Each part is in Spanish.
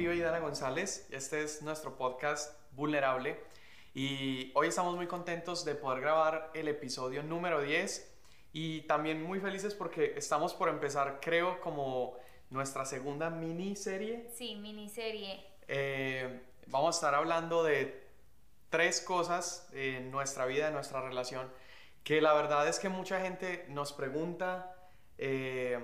Uribe y Dana González. Este es nuestro podcast Vulnerable. Y hoy estamos muy contentos de poder grabar el episodio número 10 y también muy felices porque estamos por empezar, creo, como nuestra segunda miniserie. Sí, miniserie. Eh, vamos a estar hablando de tres cosas en nuestra vida, en nuestra relación, que la verdad es que mucha gente nos pregunta eh,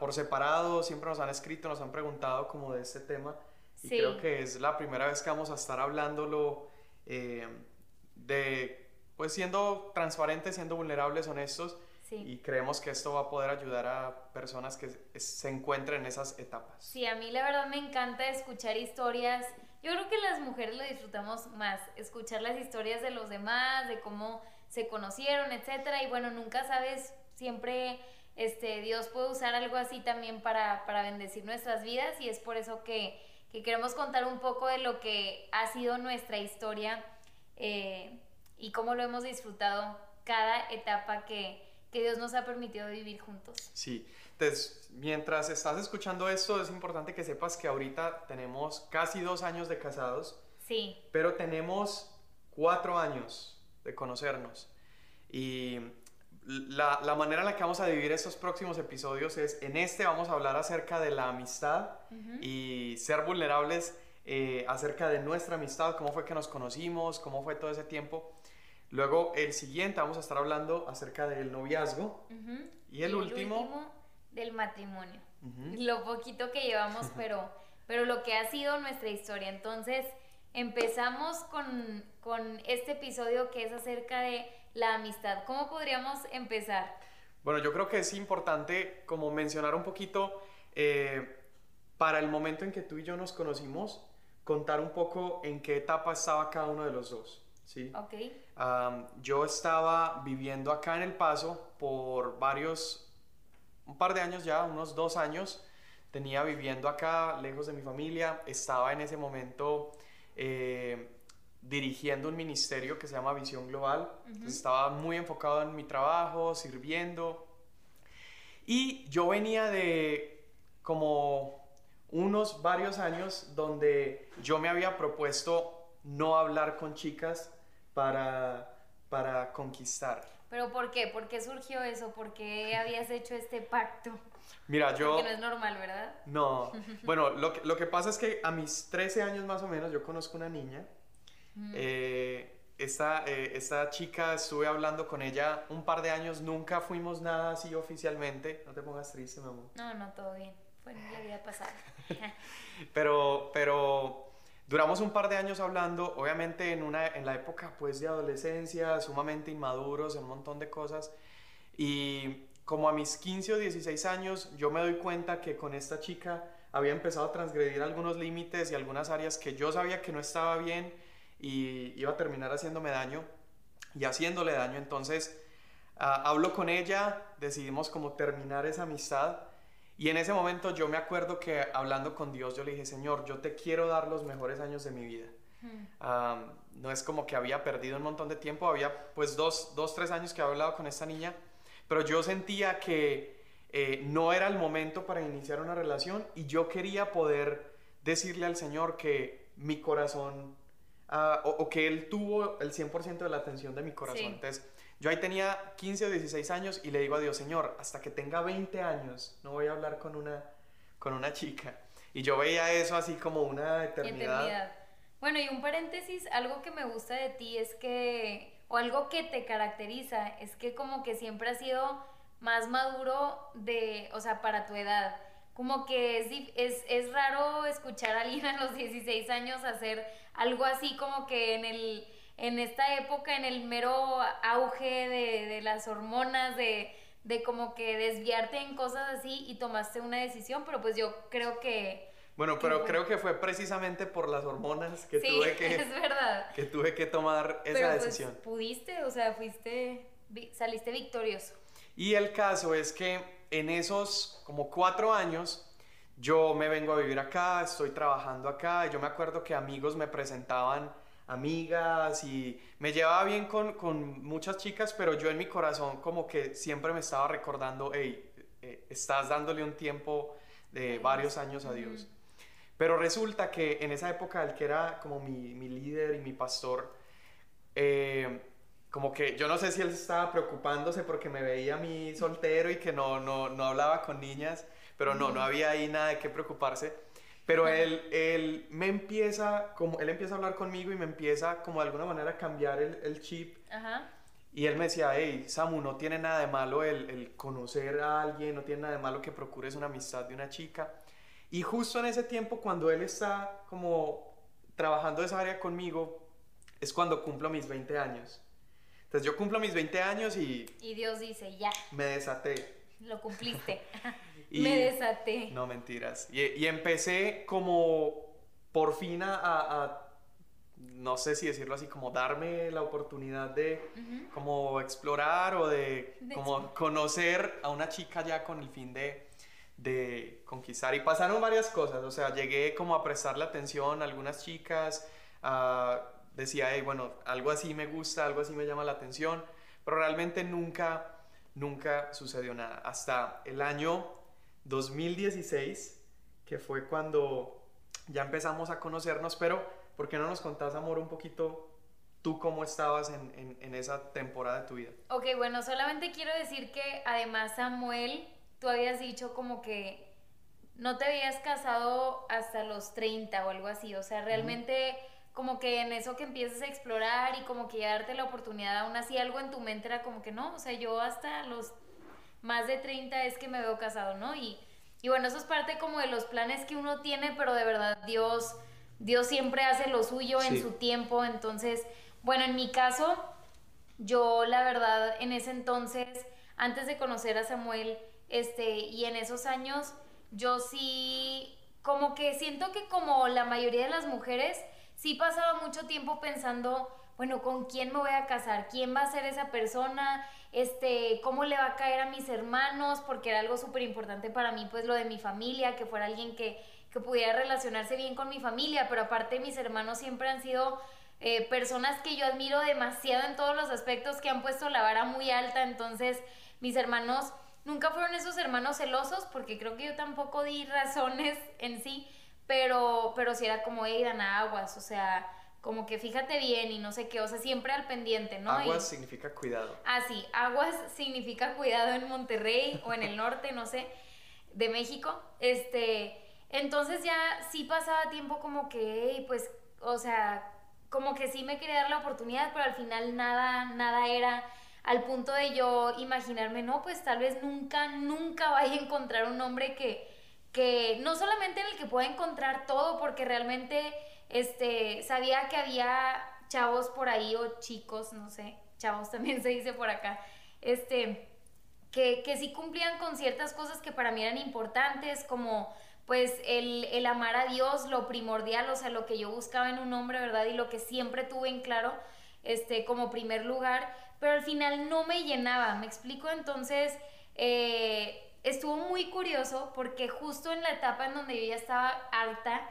por separado, siempre nos han escrito, nos han preguntado como de este tema. Y creo que es la primera vez que vamos a estar hablándolo eh, de, pues siendo transparentes, siendo vulnerables, honestos. Y creemos que esto va a poder ayudar a personas que se encuentren en esas etapas. Sí, a mí la verdad me encanta escuchar historias. Yo creo que las mujeres lo disfrutamos más, escuchar las historias de los demás, de cómo se conocieron, etcétera. Y bueno, nunca sabes, siempre este, Dios puede usar algo así también para, para bendecir nuestras vidas y es por eso que, que, queremos contar un poco de lo que ha sido nuestra historia eh, y cómo lo hemos disfrutado cada etapa que, que Dios nos ha permitido vivir juntos. Sí, entonces mientras estás escuchando esto es importante que sepas que ahorita tenemos casi dos años de casados. Sí. Pero tenemos cuatro años de conocernos. Y la, la, manera en la que vamos a dividir estos próximos episodios es, en este vamos a hablar acerca de la amistad y ser vulnerables eh, acerca de nuestra amistad, cómo fue que nos conocimos, cómo fue todo ese tiempo. Luego el siguiente vamos a estar hablando acerca del noviazgo y, el, último, del matrimonio. Lo poquito que llevamos, pero, pero lo que ha sido nuestra historia. Entonces empezamos con, con este episodio que es acerca de la amistad. ¿Cómo podríamos empezar? Bueno, yo creo que es importante como mencionar un poquito eh, para el momento en que tú y yo nos conocimos, contar un poco en qué etapa estaba cada uno de los dos. ¿sí? Ok. yo estaba viviendo acá en El Paso por varios, un par de años ya, unos dos años. Tenía viviendo acá, lejos de mi familia. Estaba en ese momento eh, dirigiendo un ministerio que se llama Visión Global. estaba muy enfocado en mi trabajo, sirviendo. Y yo venía de como unos varios años donde yo me había propuesto no hablar con chicas para, para conquistar. ¿Pero por qué? ¿Por qué surgió eso? ¿Por qué habías hecho este pacto? Mira, yo... Porque no es normal, ¿verdad? No. Bueno, lo que, lo que pasa es que a mis 13 años más o menos yo conozco una niña eh, esta, eh, esta, chica estuve hablando con ella un par de años, nunca fuimos nada así oficialmente. No te pongas triste, mi amor. No, no, todo bien. Fue en la vida pasada. pero, pero duramos un par de años hablando, obviamente en, una, en la época pues de adolescencia, sumamente inmaduros en un montón de cosas. Y como a mis 15 o 16 años, yo me doy cuenta que con esta chica había empezado a transgredir algunos límites y algunas áreas que yo sabía que no estaba bien y iba a terminar haciéndome daño y haciéndole daño. Entonces ah, hablo con ella, decidimos como terminar esa amistad y en ese momento yo me acuerdo que hablando con Dios yo le dije, Señor, yo te quiero dar los mejores años de mi vida. Hmm. no es como que había perdido un montón de tiempo, había pues dos, dos, tres años que había hablado con esta niña, pero yo sentía que eh, no era el momento para iniciar una relación y yo quería poder decirle al Señor que mi corazón Ah, o, que él tuvo el 100% de la atención de mi corazón. Entonces, yo ahí tenía 15 o 16 años y le digo a Dios, Señor, hasta que tenga 20 años no voy a hablar con una, con una chica. Y yo veía eso así como una eternidad. eternidad. Bueno, y un paréntesis, algo que me gusta de ti es que, o algo que te caracteriza, es que como que siempre has sido más maduro de, o sea, para tu edad como que es, es, es, raro escuchar a alguien a los 16 años hacer algo así como que en, el, en esta época, en el mero auge de, de las hormonas, de, de, como que desviarte en cosas así y tomaste una decisión, pero pues yo creo que... Bueno, pero creo que fue precisamente por las hormonas que tuve que... es verdad. Que tuve que tomar esa pero, pues, decisión. pudiste, o sea, fuiste, saliste victorioso. Y el caso es que en esos como cuatro años, yo me vengo a vivir acá, estoy trabajando acá, y yo me acuerdo que amigos me presentaban amigas y me llevaba bien con, con muchas chicas, pero yo en mi corazón como que siempre me estaba recordando, hey, eh, estás dándole un tiempo de varios años a Dios. Pero resulta que en esa época el que era como mi, mi líder y mi pastor, eh, como que yo no sé si él estaba preocupándose porque me veía a mí soltero y que no, no, no hablaba con niñas, pero no, no había ahí nada de qué preocuparse. Pero él, él me empieza, como, él empieza a hablar conmigo y me empieza como de alguna manera a cambiar el, el chip. Ajá. Y él me decía, hey, Samu, no tiene nada de malo el, el, conocer a alguien, no tiene nada de malo que procures una amistad de una chica. Y justo en ese tiempo, cuando él está como trabajando esa área conmigo, es cuando cumplo mis 20 años. Entonces yo cumplo mis 20 años y... Y Dios dice, ya. Me desaté. Lo cumpliste. me desaté. No, mentiras. Y, y, empecé como por fin a, a, no sé si decirlo así, como darme la oportunidad de como explorar o de, de como conocer a una chica ya con el fin de, de conquistar. Y pasaron varias cosas, o sea, llegué como a prestarle atención a algunas chicas, decía, hey, bueno, algo así me gusta, algo así me llama la atención, pero realmente nunca, nunca sucedió nada. Hasta el año 2016, que fue cuando ya empezamos a conocernos, pero ¿por qué no nos contás, amor, un poquito tú cómo estabas en, en, en esa temporada de tu vida? Ok, bueno, solamente quiero decir que además Samuel, tú habías dicho como que no te habías casado hasta los 30 o algo así, o sea, realmente como que en eso que empiezas a explorar y como que ya darte la oportunidad, aún así algo en tu mente era como que no, o sea, yo hasta los más de 30 es que me veo casado, ¿no? Y, y bueno, eso es parte como de los planes que uno tiene, pero de verdad Dios, Dios siempre hace lo suyo en su tiempo, entonces, bueno, en mi caso, yo la verdad en ese entonces, antes de conocer a Samuel, este, y en esos años, yo sí, como que siento que como la mayoría de las mujeres, sí pasaba mucho tiempo pensando, bueno, ¿con quién me voy a casar? ¿Quién va a ser esa persona? Este, ¿cómo le va a caer a mis hermanos? Porque era algo súper importante para mí, pues lo de mi familia, que fuera alguien que, que pudiera relacionarse bien con mi familia, pero aparte mis hermanos siempre han sido eh, personas que yo admiro demasiado en todos los aspectos, que han puesto la vara muy alta, entonces mis hermanos nunca fueron esos hermanos celosos, porque creo que yo tampoco di razones en sí, pero, pero si era como, hey, a aguas, o sea, como que fíjate bien y no sé qué, o sea, siempre al pendiente, ¿no? Aguas significa cuidado. Ah, sí, aguas significa cuidado en Monterrey o en el norte, no sé, de México. Este, entonces ya sí pasaba tiempo como que, pues, o sea, como que sí me quería dar la oportunidad, pero al final nada, nada era al punto de yo imaginarme, no, pues tal vez nunca, nunca vaya a encontrar un hombre que que no solamente en el que pueda encontrar todo, porque realmente este, sabía que había chavos por ahí o chicos, no sé, chavos también se dice por acá, este, que, que sí cumplían con ciertas cosas que para mí eran importantes, como pues el, el, amar a Dios, lo primordial, o sea, lo que yo buscaba en un hombre, ¿verdad? Y lo que siempre tuve en claro, este, como primer lugar, pero al final no me llenaba, ¿me explico? Entonces, eh, estuvo muy curioso porque justo en la etapa en donde yo ya estaba harta,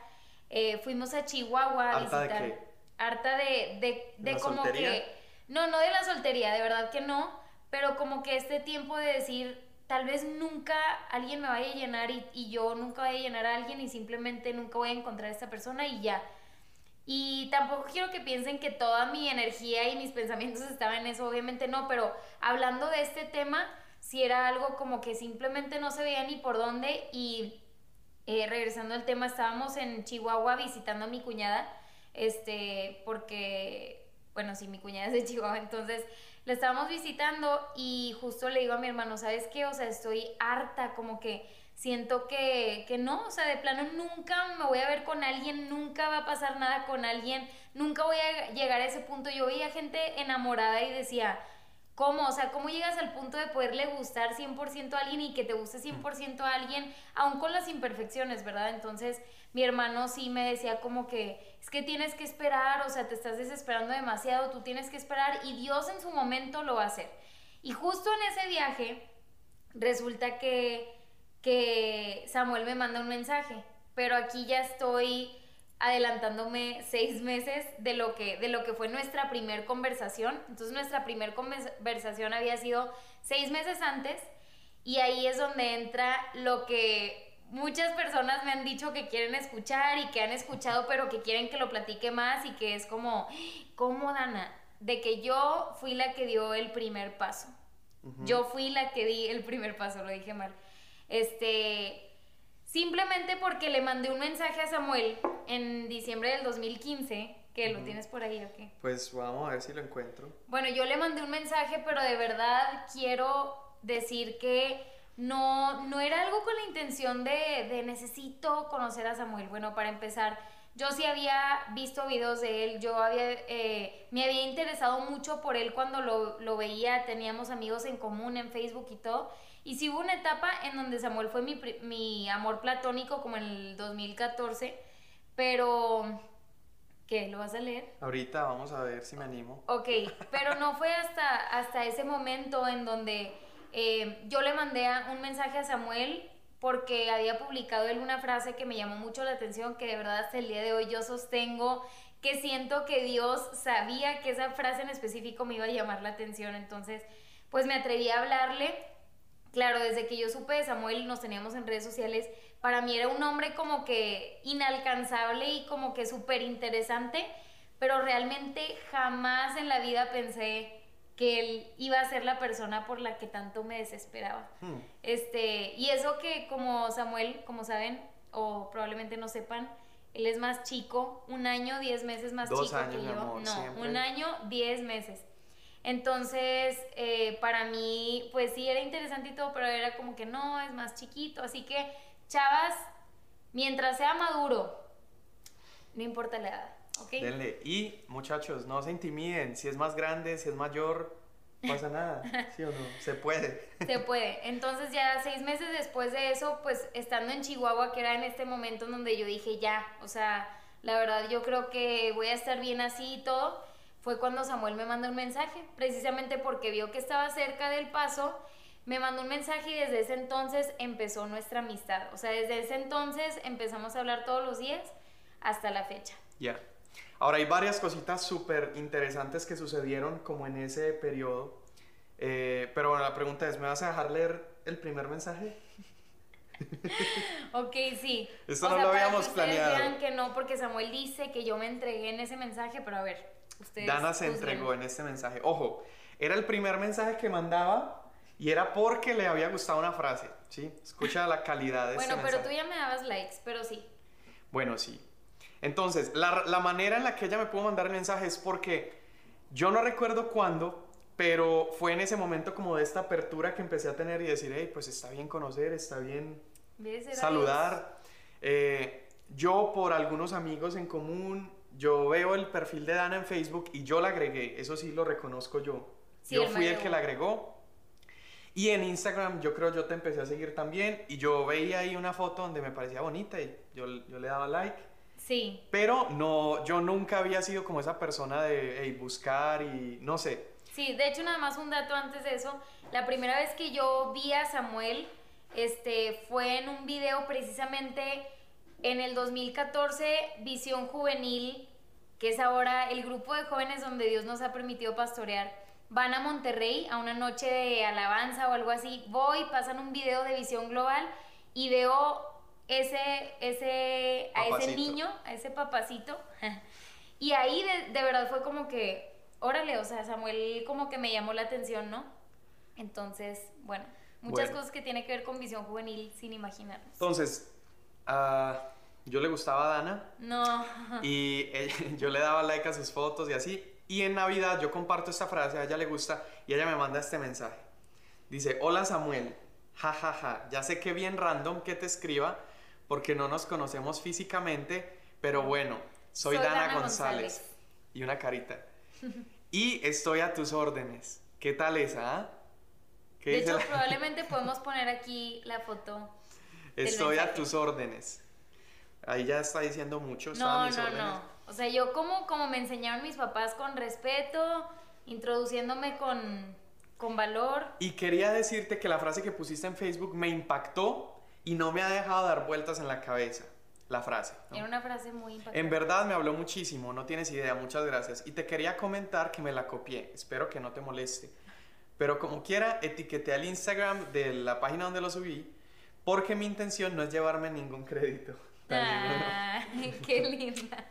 eh, fuimos a Chihuahua a visitar. ¿Harta de qué? Harta de, de, como que... No, no de la soltería, de verdad que no, pero como que este tiempo de decir, tal vez nunca alguien me vaya a llenar y, y yo nunca vaya a llenar a alguien y simplemente nunca voy a encontrar a esta persona y ya. Y tampoco quiero que piensen que toda mi energía y mis pensamientos estaban en eso, obviamente no, pero hablando de este tema, si era algo como que simplemente no se veía ni por dónde y eh, regresando al tema, estábamos en Chihuahua visitando a mi cuñada, este, porque, bueno, sí, mi cuñada es de Chihuahua, entonces la estábamos visitando y justo le digo a mi hermano, ¿sabes qué? O sea, estoy harta, como que siento que, que no, o sea, de plano nunca me voy a ver con alguien, nunca va a pasar nada con alguien, nunca voy a llegar a ese punto. Yo veía gente enamorada y decía, ¿Cómo? O sea, ¿cómo llegas al punto de poderle gustar 100% a alguien y que te guste 100% a alguien, aún con las imperfecciones, ¿verdad? Entonces, mi hermano sí me decía como que es que tienes que esperar, o sea, te estás desesperando demasiado, tú tienes que esperar y Dios en su momento lo va a hacer. Y justo en ese viaje, resulta que, que Samuel me manda un mensaje, pero aquí ya estoy adelantándome seis meses de lo que, de lo que fue nuestra primer conversación. Entonces nuestra primer conversación había sido seis meses antes y ahí es donde entra lo que muchas personas me han dicho que quieren escuchar y que han escuchado, pero que quieren que lo platique más y que es como, ¿cómo, Dana? De que yo fui la que dio el primer paso. Yo fui la que di el primer paso, lo dije mal. Este, simplemente porque le mandé un mensaje a Samuel en diciembre del 2015, que lo tienes por ahí, ¿ok? Pues vamos a ver si lo encuentro. Bueno, yo le mandé un mensaje, pero de verdad quiero decir que no, no era algo con la intención de, de necesito conocer a Samuel. Bueno, para empezar, yo sí había visto videos de él, yo había, eh, me había interesado mucho por él cuando lo, lo, veía, teníamos amigos en común en Facebook y todo. Y sí hubo una etapa en donde Samuel fue mi, mi amor platónico, como en el 2014, pero... ¿Qué? ¿Lo vas a leer? Ahorita vamos a ver si me animo. Ok, pero no fue hasta, hasta ese momento en donde eh, yo le mandé un mensaje a Samuel porque había publicado él una frase que me llamó mucho la atención, que de verdad hasta el día de hoy yo sostengo que siento que Dios sabía que esa frase en específico me iba a llamar la atención, entonces pues me atreví a hablarle. Claro, desde que yo supe de Samuel nos teníamos en redes sociales, para mí era un hombre como que inalcanzable y como que súper interesante, pero realmente jamás en la vida pensé que él iba a ser la persona por la que tanto me desesperaba. Hmm. Este, y eso que como Samuel, como saben, o probablemente no sepan, él es más chico, un año, diez meses más chico que yo. no, un año, diez meses. Entonces, eh, para mí, pues sí, era interesante y todo, pero era como que no, es más chiquito. Así que, chavas, mientras sea maduro, no importa la edad. Denle. Y muchachos, no se intimiden. Si es más grande, si es mayor, pasa nada. ¿Sí o no? Se puede. Se puede. Entonces ya seis meses después de eso, pues estando en Chihuahua, que era en este momento en donde yo dije ya, o sea, la verdad yo creo que voy a estar bien así y todo, fue cuando Samuel me mandó un mensaje, precisamente porque vio que estaba cerca del paso. Me mandó un mensaje y desde ese entonces empezó nuestra amistad. O sea, desde ese entonces empezamos a hablar todos los días hasta la fecha. Ya. Ahora hay varias cositas súper interesantes que sucedieron como en ese periodo. Eh, pero bueno, la pregunta es, ¿me vas a dejar leer el primer mensaje? ok, sí. Esto no lo habíamos planeado. Digan que no, porque Samuel dice que yo me entregué en ese mensaje, pero a ver, ustedes. Dana se entregó en este mensaje. Ojo, era el primer mensaje que mandaba y era porque le había gustado una frase, ¿sí? Escucha la calidad de Bueno, este pero tú ya me dabas likes, pero sí. Bueno, sí. Entonces, la, manera en la que ella me pudo mandar el mensaje es porque yo no recuerdo cuándo, pero fue en ese momento como de esta apertura que empecé a tener y decir, hey, pues está bien conocer, está bien saludar. Eh, yo por algunos amigos en común, yo veo el perfil de Dana en Facebook y yo la agregué, eso sí lo reconozco yo. yo fui el que la agregó. Y en Instagram yo creo yo te empecé a seguir también y yo veía ahí una foto donde me parecía bonita y yo, yo le daba like. Sí. Pero no, yo nunca había sido como esa persona de buscar y no sé. Sí, de hecho nada más un dato antes de eso. La primera vez que yo vi a Samuel este, fue en un video precisamente en el 2014, Visión Juvenil, que es ahora el grupo de jóvenes donde Dios nos ha permitido pastorear. Van a Monterrey a una noche de alabanza o algo así. Voy, pasan un video de Visión Global y veo ese, ese, a ese niño, a ese papacito. y ahí de, verdad fue como que, órale, o sea, Samuel como que me llamó la atención, ¿no? Entonces, bueno, muchas cosas que tiene que ver con visión juvenil sin imaginarnos. Entonces, uh, yo le gustaba a Dana. No. Y yo le daba like a sus fotos y así. Y en Navidad yo comparto esta frase, a ella le gusta y ella me manda este mensaje. Dice, hola Samuel, jajaja, ja, ja. ya sé que bien random que te escriba, porque no nos conocemos físicamente, pero bueno, soy, Dana, González. Y una carita. y estoy a tus órdenes. ¿Qué tal esa? Ah? De hecho, probablemente podemos poner aquí la foto. Estoy a tus órdenes. Ahí ya está diciendo mucho. No, no, no. O sea, yo como, como me enseñaron mis papás con respeto, introduciéndome con, con valor. Y quería decirte que la frase que pusiste en Facebook me impactó y no me ha dejado dar vueltas en la cabeza la frase. Era una frase muy impactante. En verdad me habló muchísimo, no tienes idea, muchas gracias. Y te quería comentar que me la copié, espero que no te moleste. Pero como quiera, etiqueté al Instagram de la página donde lo subí, porque mi intención no es llevarme ningún crédito. Ah, qué linda.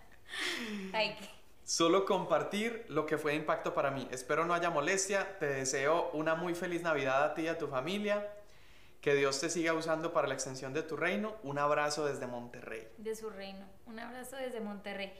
Ay, qué- Solo compartir lo que fue de impacto para mí. Espero no haya molestia. Te deseo una muy feliz Navidad a ti y a tu familia. Que Dios te siga usando para la extensión de tu reino. Un abrazo desde Monterrey. de su reino. Un abrazo desde Monterrey.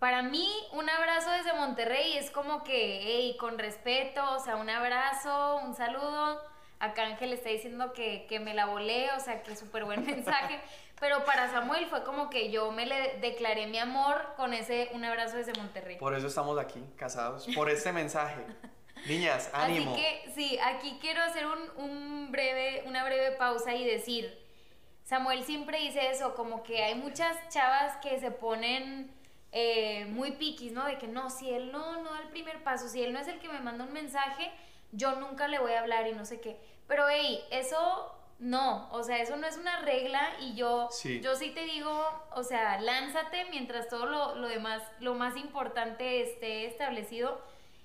Para mí, un abrazo desde Monterrey es como que, hey, con respeto, o sea, un abrazo, un saludo. Acá Ángel está diciendo que, que me la volé, o sea, que súper buen mensaje. Pero para Samuel fue como que yo me le declaré mi amor con ese un abrazo desde Monterrey. Por eso estamos aquí, casados. Por este mensaje. Niñas, ánimo. Así que sí, aquí quiero hacer un, un breve, una breve pausa y decir, Samuel siempre dice eso, como que hay muchas chavas que se ponen eh, muy piquis, ¿no? De que no, si él no, no da el primer paso, si él no es el que me manda un mensaje, yo nunca le voy a hablar y no sé qué. Pero hey, eso no, o sea, eso no es una regla y yo Sí. yo sí te digo, o sea, lánzate mientras todo lo, lo demás, lo más importante esté establecido.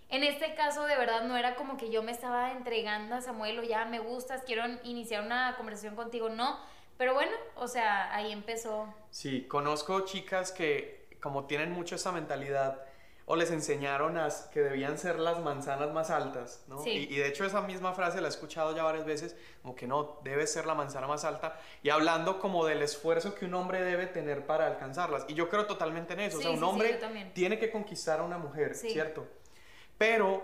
En este caso, de verdad, no era como que yo me estaba entregando a Samuel o ya me gustas, quiero iniciar una conversación contigo, no. Pero bueno, o sea, ahí empezó. Sí, conozco chicas que como tienen mucho esa mentalidad o les enseñaron a, que debían ser las manzanas más altas, ¿no? Sí. Y, y de hecho esa misma frase la he escuchado ya varias veces, como que no, debe ser la manzana más alta, y hablando como del esfuerzo que un hombre debe tener para alcanzarlas. Y yo creo totalmente en eso, o Sí, sea, un sí, hombre tiene que conquistar a una mujer. ¿cierto? Pero,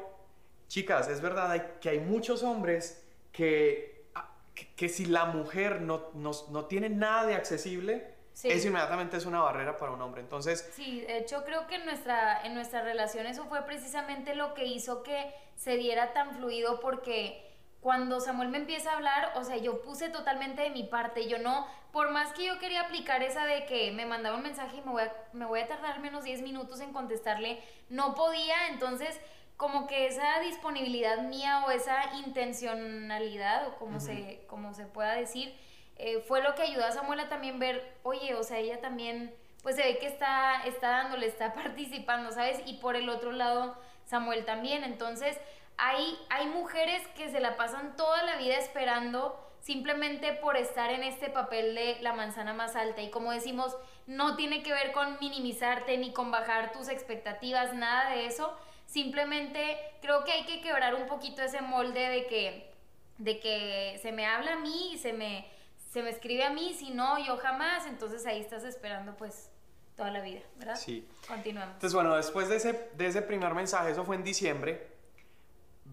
chicas, es verdad hay- que hay muchos hombres que, ah, que, que si la mujer no, no, no tiene nada de accesible, Sí. eso inmediatamente es una barrera para un hombre. Entonces, Sí, de hecho creo que en nuestra, en nuestra relación eso fue precisamente lo que hizo que se diera tan fluido porque cuando Samuel me empieza a hablar, o sea, yo puse totalmente de mi parte, yo no, por más que yo quería aplicar esa de que me mandaba un mensaje y me voy a, me voy a tardar menos 10 minutos en contestarle, no podía, entonces como que esa disponibilidad mía o esa intencionalidad o como, se, como se pueda decir, eh, fue lo que ayudó a Samuel a también ver, oye, o sea, ella también, pues se ve que está, está dándole, está participando, ¿sabes? Y por el otro lado, Samuel también. Entonces, hay, hay mujeres que se la pasan toda la vida esperando simplemente por estar en este papel de la manzana más alta. Y como decimos, no tiene que ver con minimizarte ni con bajar tus expectativas, nada de eso. Simplemente creo que hay que quebrar un poquito ese molde de que, de que se me habla a mí y se me, se me escribe a mí, si no, yo jamás. Entonces ahí estás esperando pues toda la vida, ¿verdad? Sí. Continuamos. entonces bueno, después de ese, de ese primer mensaje, eso fue en diciembre,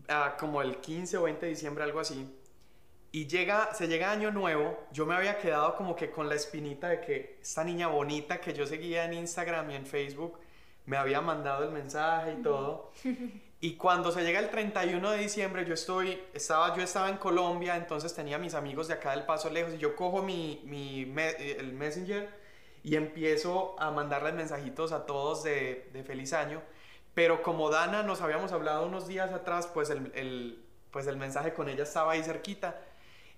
ah, como el 15 o 20 de diciembre, algo así. Y llega, se llega año nuevo, yo me había quedado como que con la espinita de que esta niña bonita que yo seguía en Instagram y en Facebook me había mandado el mensaje y todo. Y cuando se llega el 31 de diciembre, yo estoy, estaba, yo estaba en Colombia, entonces tenía mis amigos de acá del Paso Lejos y yo cojo mi, mi me- el Messenger y empiezo a mandarles mensajitos a todos de, de feliz año. Pero como Dana nos habíamos hablado unos días atrás, pues el, el- pues el mensaje con ella estaba ahí cerquita.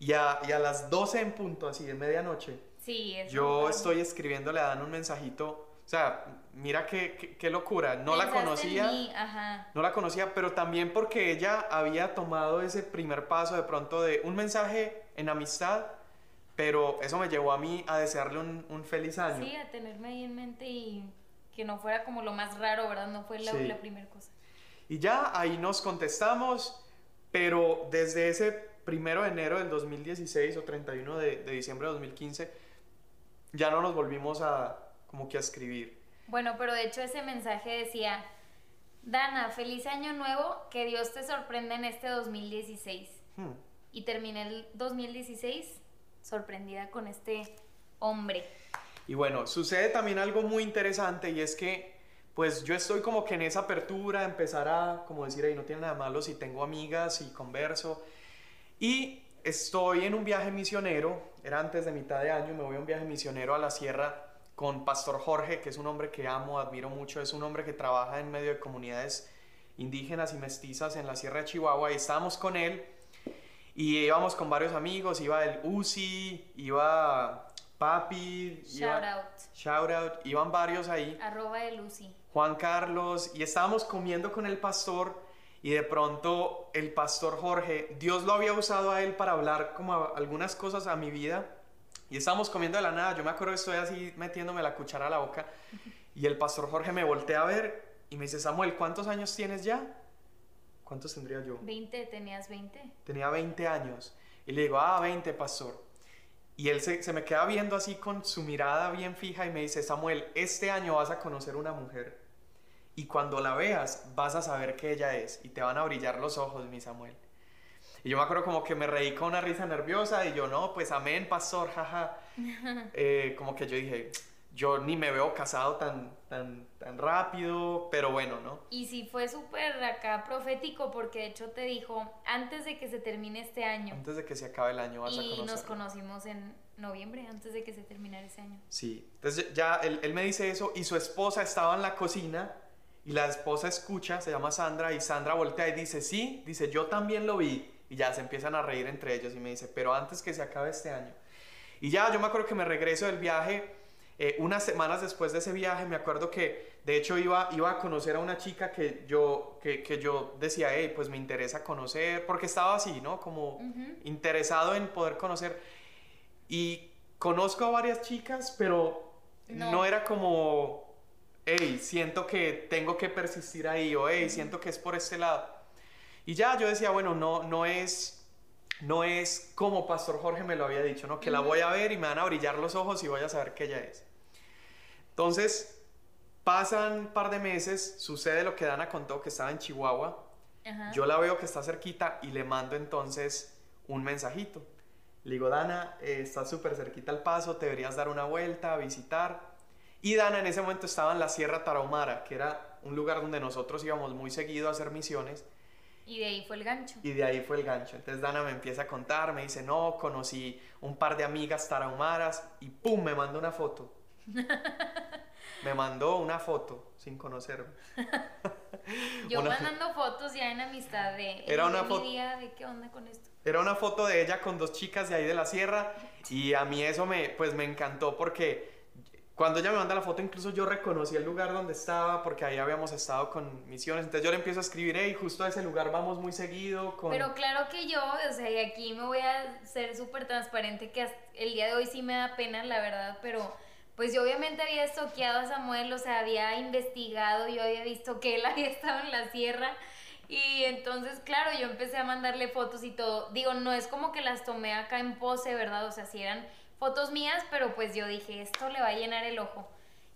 Y a, y a las 12 en punto, así de medianoche, Sí, yo estoy escribiéndole a Dana un mensajito. O sea, mira qué, qué, locura. No la Pensaste en conocía. mí, ajá. No la conocía, pero también porque ella había tomado ese primer paso de pronto de un mensaje en amistad, pero eso me llevó a mí a desearle un, un feliz año. Sí, a tenerme ahí en mente y que no fuera como lo más raro, ¿verdad? No fue la, Sí. la primera cosa. Y ya ahí nos contestamos, pero desde ese primero de enero del 2016 o 31 de, de diciembre de 2015, ya no nos volvimos a como que a escribir. Bueno, pero de hecho ese mensaje decía, Dana, feliz año nuevo, que Dios te sorprenda en este 2016. Hmm. Y terminé el 2016 sorprendida con este hombre. Y bueno, sucede también algo muy interesante y es que pues yo estoy como que en esa apertura, empezar a como decir, ahí no tiene nada malo si tengo amigas y converso. Y estoy en un viaje misionero, era antes de mitad de año, me voy a un viaje misionero a la sierra con Pastor Jorge, que es un hombre que amo, admiro mucho, es un hombre que trabaja en medio de comunidades indígenas y mestizas en la sierra de Chihuahua. Y estábamos con él y íbamos con varios amigos, iba el Uzi, iba Papi, iba- Shout out. Shout out, iban varios ahí, Arroba de Lucy. Juan Carlos, y estábamos comiendo con el pastor y de pronto el pastor Jorge, Dios lo había usado a él para hablar como algunas cosas a mi vida Y estábamos comiendo de la nada, yo me acuerdo que estoy así metiéndome la cuchara a la boca y el pastor Jorge me voltea a ver y me dice, Samuel, ¿cuántos años tienes ya? ¿Cuántos tendría yo? 20, tenías 20. Tenía 20 años. Y le digo, ah, 20, pastor. Y él se, se, me queda viendo así con su mirada bien fija y me dice, Samuel, este año vas a conocer una mujer. Y cuando la veas, vas a saber que ella es. Y te van a brillar los ojos, mi Samuel. Y yo me acuerdo como que me reí con una risa nerviosa y yo, no, pues amén, pastor, jaja. Eh, como que yo dije, yo ni me veo casado tan, tan, tan rápido, pero bueno, ¿no? Y sí fue súper acá profético porque de hecho te dijo, antes de que se termine este año. Antes de que se acabe el año vas y a conocer. nos conocimos en noviembre, antes de que se terminara ese año. Sí, entonces ya él, él me dice eso y su esposa estaba en la cocina y la esposa escucha, se llama Sandra, y Sandra voltea y dice, sí, dice, yo también lo vi. Y ya se empiezan a reír entre ellos y me dice, pero antes que se acabe este año. Y ya yo me acuerdo que me regreso del viaje eh, unas semanas después de ese viaje me acuerdo que de hecho iba, iba a conocer a una chica que yo, que, que yo decía, hey, pues me interesa conocer, porque estaba así, ¿no? Como interesado en poder conocer. Y conozco a varias chicas, pero no, no era como, hey, siento que tengo que persistir ahí, o hey, siento que es por este lado. Y ya yo decía, bueno, no, no es no es como Pastor Jorge me lo había dicho, ¿no? Que la voy a ver y me van a brillar los ojos y voy a saber que ella es. Entonces, pasan un par de meses, sucede lo que Dana contó, que estaba en Chihuahua. Ajá. Yo la veo que está cerquita y le mando entonces un mensajito. Le digo, Dana, eh, está súper cerquita al paso, te deberías dar una vuelta, a visitar. Y Dana en ese momento estaba en la Sierra Tarahumara, que era un lugar donde nosotros íbamos muy seguido a hacer misiones. Y de ahí fue el gancho. Y de ahí fue el gancho. Entonces Dana me empieza a contar, me dice, no, conocí un par de amigas tarahumaras y ¡pum! me manda una foto. me mandó una foto sin conocerme. Yo una... mandando fotos ya en amistad de... Era una foto... de qué onda con esto. Era una foto de ella con dos chicas de ahí de la sierra y a mí eso me, pues me encantó porque cuando ella me manda la foto, incluso yo reconocí el lugar donde estaba, porque ahí habíamos estado con misiones. Entonces yo le empiezo a escribir, hey, justo a ese lugar vamos muy seguido. Con... Pero claro que yo, o sea, y aquí me voy a ser súper transparente, que el día de hoy sí me da pena, la verdad, pero pues yo obviamente había estoqueado a Samuel, o sea, había investigado, yo había visto que él había estado en la sierra. Y entonces, claro, yo empecé a mandarle fotos y todo. Digo, no es como que las tomé acá en pose, ¿verdad? O sea, si eran fotos mías, pero pues yo dije, esto le va a llenar el ojo.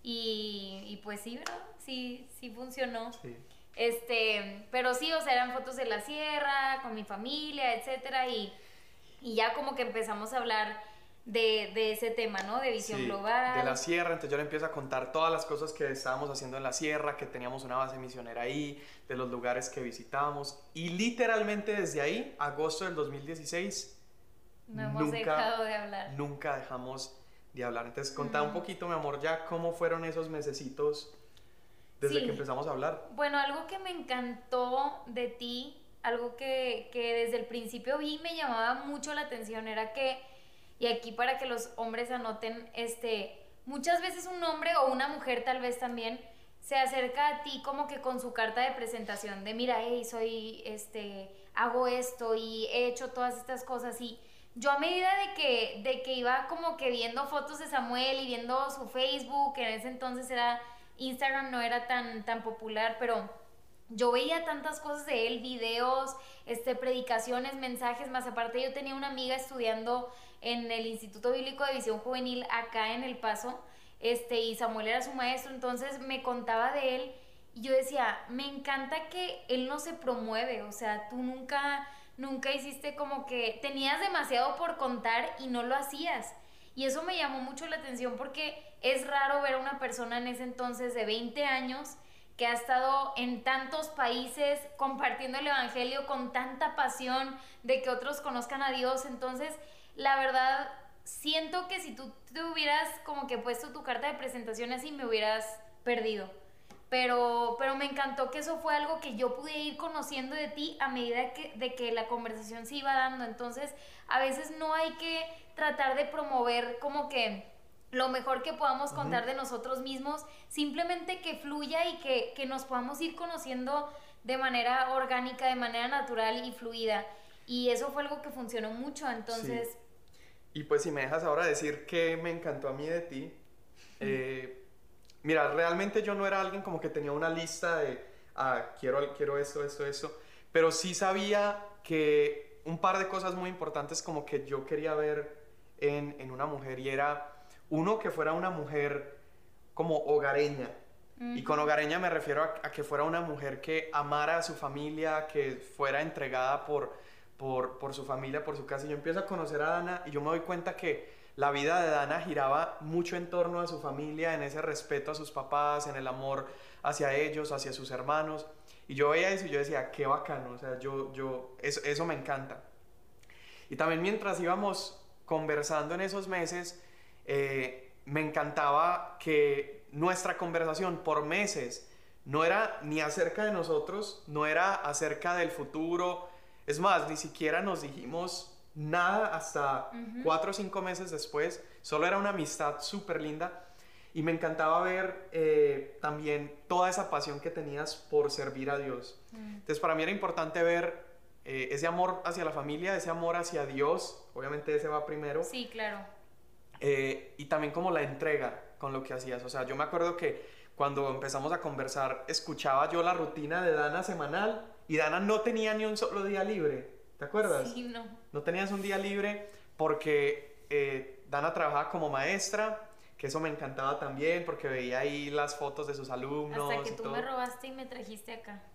Y, y pues sí, ¿verdad? Sí, sí funcionó. Sí. Este, pero sí, o sea, eran fotos de la sierra, con mi familia, etcétera, y, y ya como que empezamos a hablar de, de ese tema, ¿no? De visión Sí, global. De la sierra, entonces yo le empiezo a contar todas las cosas que estábamos haciendo en la sierra, que teníamos una base misionera ahí, de los lugares que visitábamos. Y literalmente desde ahí, agosto del 2016, No hemos nunca, dejado de hablar. nunca dejamos de hablar. Entonces, contá un Mm. poquito, mi amor, ya cómo fueron esos mesecitos desde Sí. que empezamos a hablar. Bueno, algo que me encantó de ti, algo que, que desde el principio vi y me llamaba mucho la atención era que, y aquí para que los hombres anoten, este, muchas veces un hombre o una mujer tal vez también se acerca a ti como que con su carta de presentación de mira, hey, soy, este, hago esto y he hecho todas estas cosas y yo a medida de que, de que iba como que viendo fotos de Samuel y viendo su Facebook, en ese entonces era Instagram no era tan, tan popular, pero yo veía tantas cosas de él, videos, este, predicaciones, mensajes, más aparte yo tenía una amiga estudiando en el Instituto Bíblico de Visión Juvenil acá en El Paso, este, y Samuel era su maestro, entonces me contaba de él y yo decía, me encanta que él no se promueve, o sea, tú nunca, nunca hiciste como que tenías demasiado por contar y no lo hacías. Y eso me llamó mucho la atención porque es raro ver a una persona en ese entonces de 20 años que ha estado en tantos países compartiendo el Evangelio con tanta pasión de que otros conozcan a Dios. Entonces, la verdad, siento que si tú te hubieras como que puesto tu carta de presentación así, me hubieras perdido. Pero, pero me encantó que eso fue algo que yo pude ir conociendo de ti a medida que, de que la conversación se iba dando. Entonces, a veces no hay que tratar de promover como que lo mejor que podamos contar de nosotros mismos, simplemente que fluya y que, que nos podamos ir conociendo de manera orgánica, de manera natural y fluida. Y eso fue algo que funcionó mucho, entonces... Y pues si me dejas ahora decir qué me encantó a mí de ti, eh, mira, realmente yo no era alguien como que tenía una lista de, ah, quiero, quiero esto, esto, esto, pero sí sabía que un par de cosas muy importantes como que yo quería ver en, en una mujer y era, uno, que fuera una mujer como hogareña. Y con hogareña me refiero a, que fuera una mujer que amara a su familia, que fuera entregada por, por, por su familia, por su casa. Y yo empiezo a conocer a Dana y yo me doy cuenta que la vida de Dana giraba mucho en torno a su familia, en ese respeto a sus papás, en el amor hacia ellos, hacia sus hermanos. Y yo veía eso y yo decía, qué bacano, o sea, yo, yo, eso, me encanta. Y también mientras íbamos conversando en esos meses, eh, me encantaba que nuestra conversación por meses no era ni acerca de nosotros, no era acerca del futuro. Es más, ni siquiera nos dijimos nada hasta cuatro o cinco meses después. Solo era una amistad súper linda. Y me encantaba ver eh, también toda esa pasión que tenías por servir a Dios. Mm. Entonces para mí era importante ver eh, ese amor hacia la familia, ese amor hacia Dios. Obviamente ese va primero. Sí, claro. Eh, y también como la entrega con lo que hacías. O sea, yo me acuerdo que cuando empezamos a conversar, escuchaba yo la rutina de Dana semanal y Dana no tenía ni un solo día libre. ¿Te acuerdas? Sí, no. No tenías un día libre porque eh, Dana trabajaba como maestra, que eso me encantaba también porque veía ahí las fotos de sus alumnos. Hasta que tú me robaste y me trajiste acá.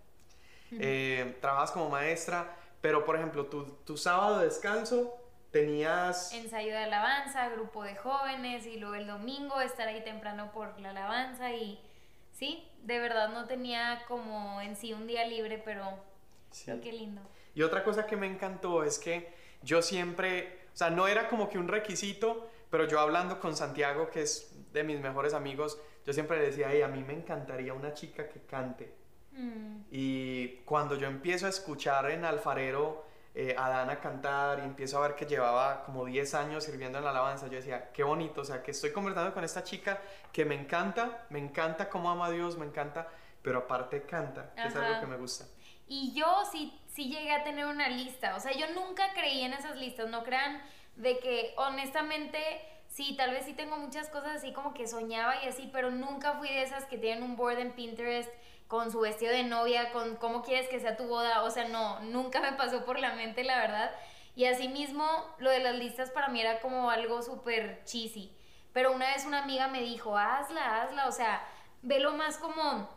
Eh, trabajas como maestra, pero por ejemplo, tu, tu sábado de descanso tenías... Ensayo de alabanza, grupo de jóvenes y luego el domingo estar ahí temprano por la alabanza y sí, de verdad no tenía como en sí un día libre, pero sí. qué lindo. Y otra cosa que me encantó es que yo siempre, o sea, no era como que un requisito, pero yo hablando con Santiago, que es de mis mejores amigos, yo siempre le decía, a mí me encantaría una chica que cante. Mm. Y cuando yo empiezo a escuchar en Alfarero eh, a Dana cantar y empiezo a ver que llevaba como 10 años sirviendo en la alabanza, yo decía, qué bonito, o sea, que estoy conversando con esta chica que me encanta, me encanta cómo ama a Dios, me encanta, pero aparte canta, que es algo que me gusta. Y yo sí, sí llegué a tener una lista, o sea, yo nunca creí en esas listas, no crean de que honestamente sí, tal vez sí tengo muchas cosas así como que soñaba y así, pero nunca fui de esas que tienen un board en Pinterest con su vestido de novia, con cómo quieres que sea tu boda, o sea, no, nunca me pasó por la mente, la verdad. Y asimismo, lo de las listas para mí era como algo súper cheesy. Pero una vez una amiga me dijo, hazla, hazla, o sea, velo más como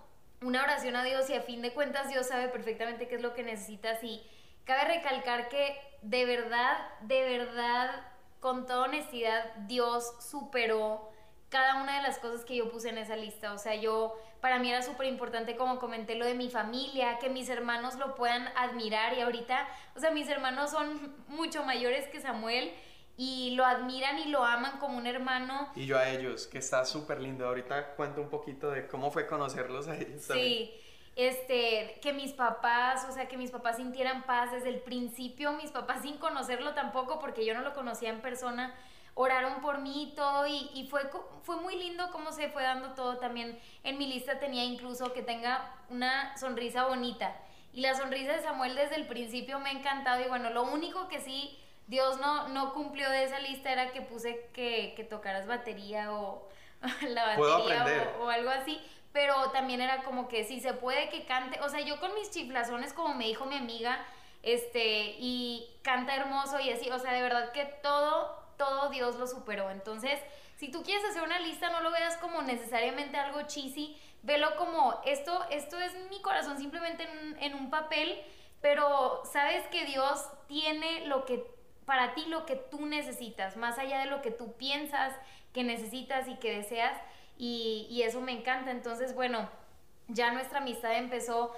una oración a Dios y a fin de cuentas Dios sabe perfectamente qué es lo que necesitas y cabe recalcar que de verdad, de verdad, con toda honestidad, Dios superó cada una de las cosas que yo puse en esa lista. O sea, yo, para mí era súper importante, como comenté, lo de mi familia, que mis hermanos lo puedan admirar. Y ahorita, o sea, mis hermanos son mucho mayores que Samuel y lo admiran y lo aman como un hermano. Y yo a ellos, que está súper lindo. Ahorita cuento un poquito de cómo fue conocerlos a ellos. Sí. Este, que mis papás, o sea, que mis papás sintieran paz desde el principio, mis papás sin conocerlo tampoco, porque yo no lo conocía en persona, oraron por mí y todo y, fue, fue muy lindo cómo se fue dando todo también. En mi lista tenía incluso que tenga una sonrisa bonita y la sonrisa de Samuel desde el principio me ha encantado y bueno, lo único que sí Dios no, no cumplió de esa lista era que puse que, que tocaras batería o la batería o, o algo así, pero también era como que si se puede que cante, o sea, yo con mis chiflazones como me dijo mi amiga, este, y canta hermoso y así, o sea, de verdad que todo todo Dios lo superó. Entonces, si tú quieres hacer una lista, no lo veas como necesariamente algo cheesy, velo como esto, esto es mi corazón simplemente en, un papel, pero sabes que Dios tiene lo que para ti lo que tú necesitas, más allá de lo que tú piensas que necesitas y que deseas, y, eso me encanta. Entonces, bueno, ya nuestra amistad empezó,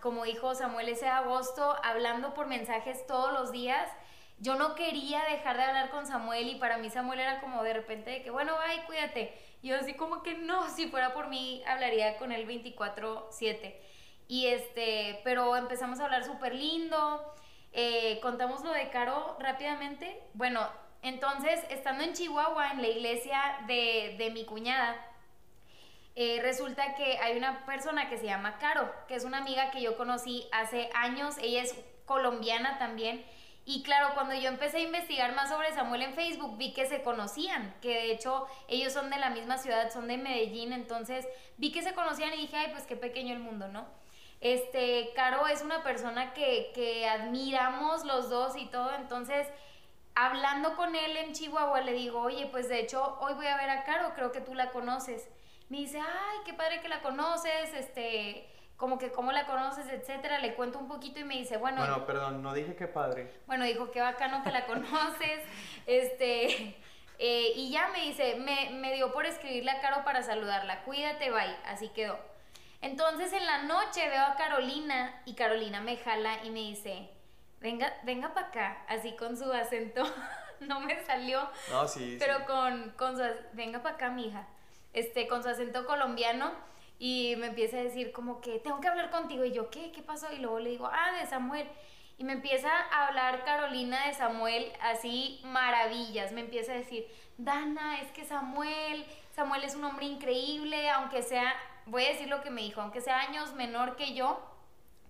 como dijo Samuel ese agosto, hablando por mensajes todos los días yo no quería dejar de hablar con Samuel y para mí Samuel era como de repente de que, bueno, bye, cuídate. Y yo así como que no, si fuera por mí hablaría con él 24/7. Y este, pero empezamos a hablar súper lindo. Eh, contamos lo de Caro rápidamente. Bueno, entonces, estando en Chihuahua, en la iglesia de, de mi cuñada, eh, resulta que hay una persona que se llama Caro, que es una amiga que yo conocí hace años. Ella es colombiana también Y claro, cuando yo empecé a investigar más sobre Samuel en Facebook, vi que se conocían, que de hecho ellos son de la misma ciudad, son de Medellín, entonces vi que se conocían y dije, ay, pues qué pequeño el mundo, ¿no? Este, Caro es una persona que, que admiramos los dos y todo, entonces hablando con él en Chihuahua le digo, oye, pues de hecho hoy voy a ver a Caro, creo que tú la conoces. Me dice, ay, qué padre que la conoces, este, como que cómo la conoces, etcétera. Le cuento un poquito y me dice, bueno. Bueno, perdón, no dije qué padre. Bueno, dijo, qué bacano que la conoces, este. Eh, y ya me dice, me, me dio por escribirle a Caro para saludarla, cuídate, bye, así quedó. Entonces en la noche veo a Carolina y Carolina me jala y me dice, venga, venga para acá, así con su acento, no me salió, no, sí, pero Con, con su, venga para acá, mija, este, con su acento colombiano y me empieza a decir como que tengo que hablar contigo y yo, ¿qué? ¿Qué pasó? Y luego le digo, ah, de Samuel. Y me empieza a hablar Carolina de Samuel así maravillas, me empieza a decir, Dana, es que Samuel, Samuel es un hombre increíble, aunque sea, voy a decir lo que me dijo, aunque sea años menor que yo,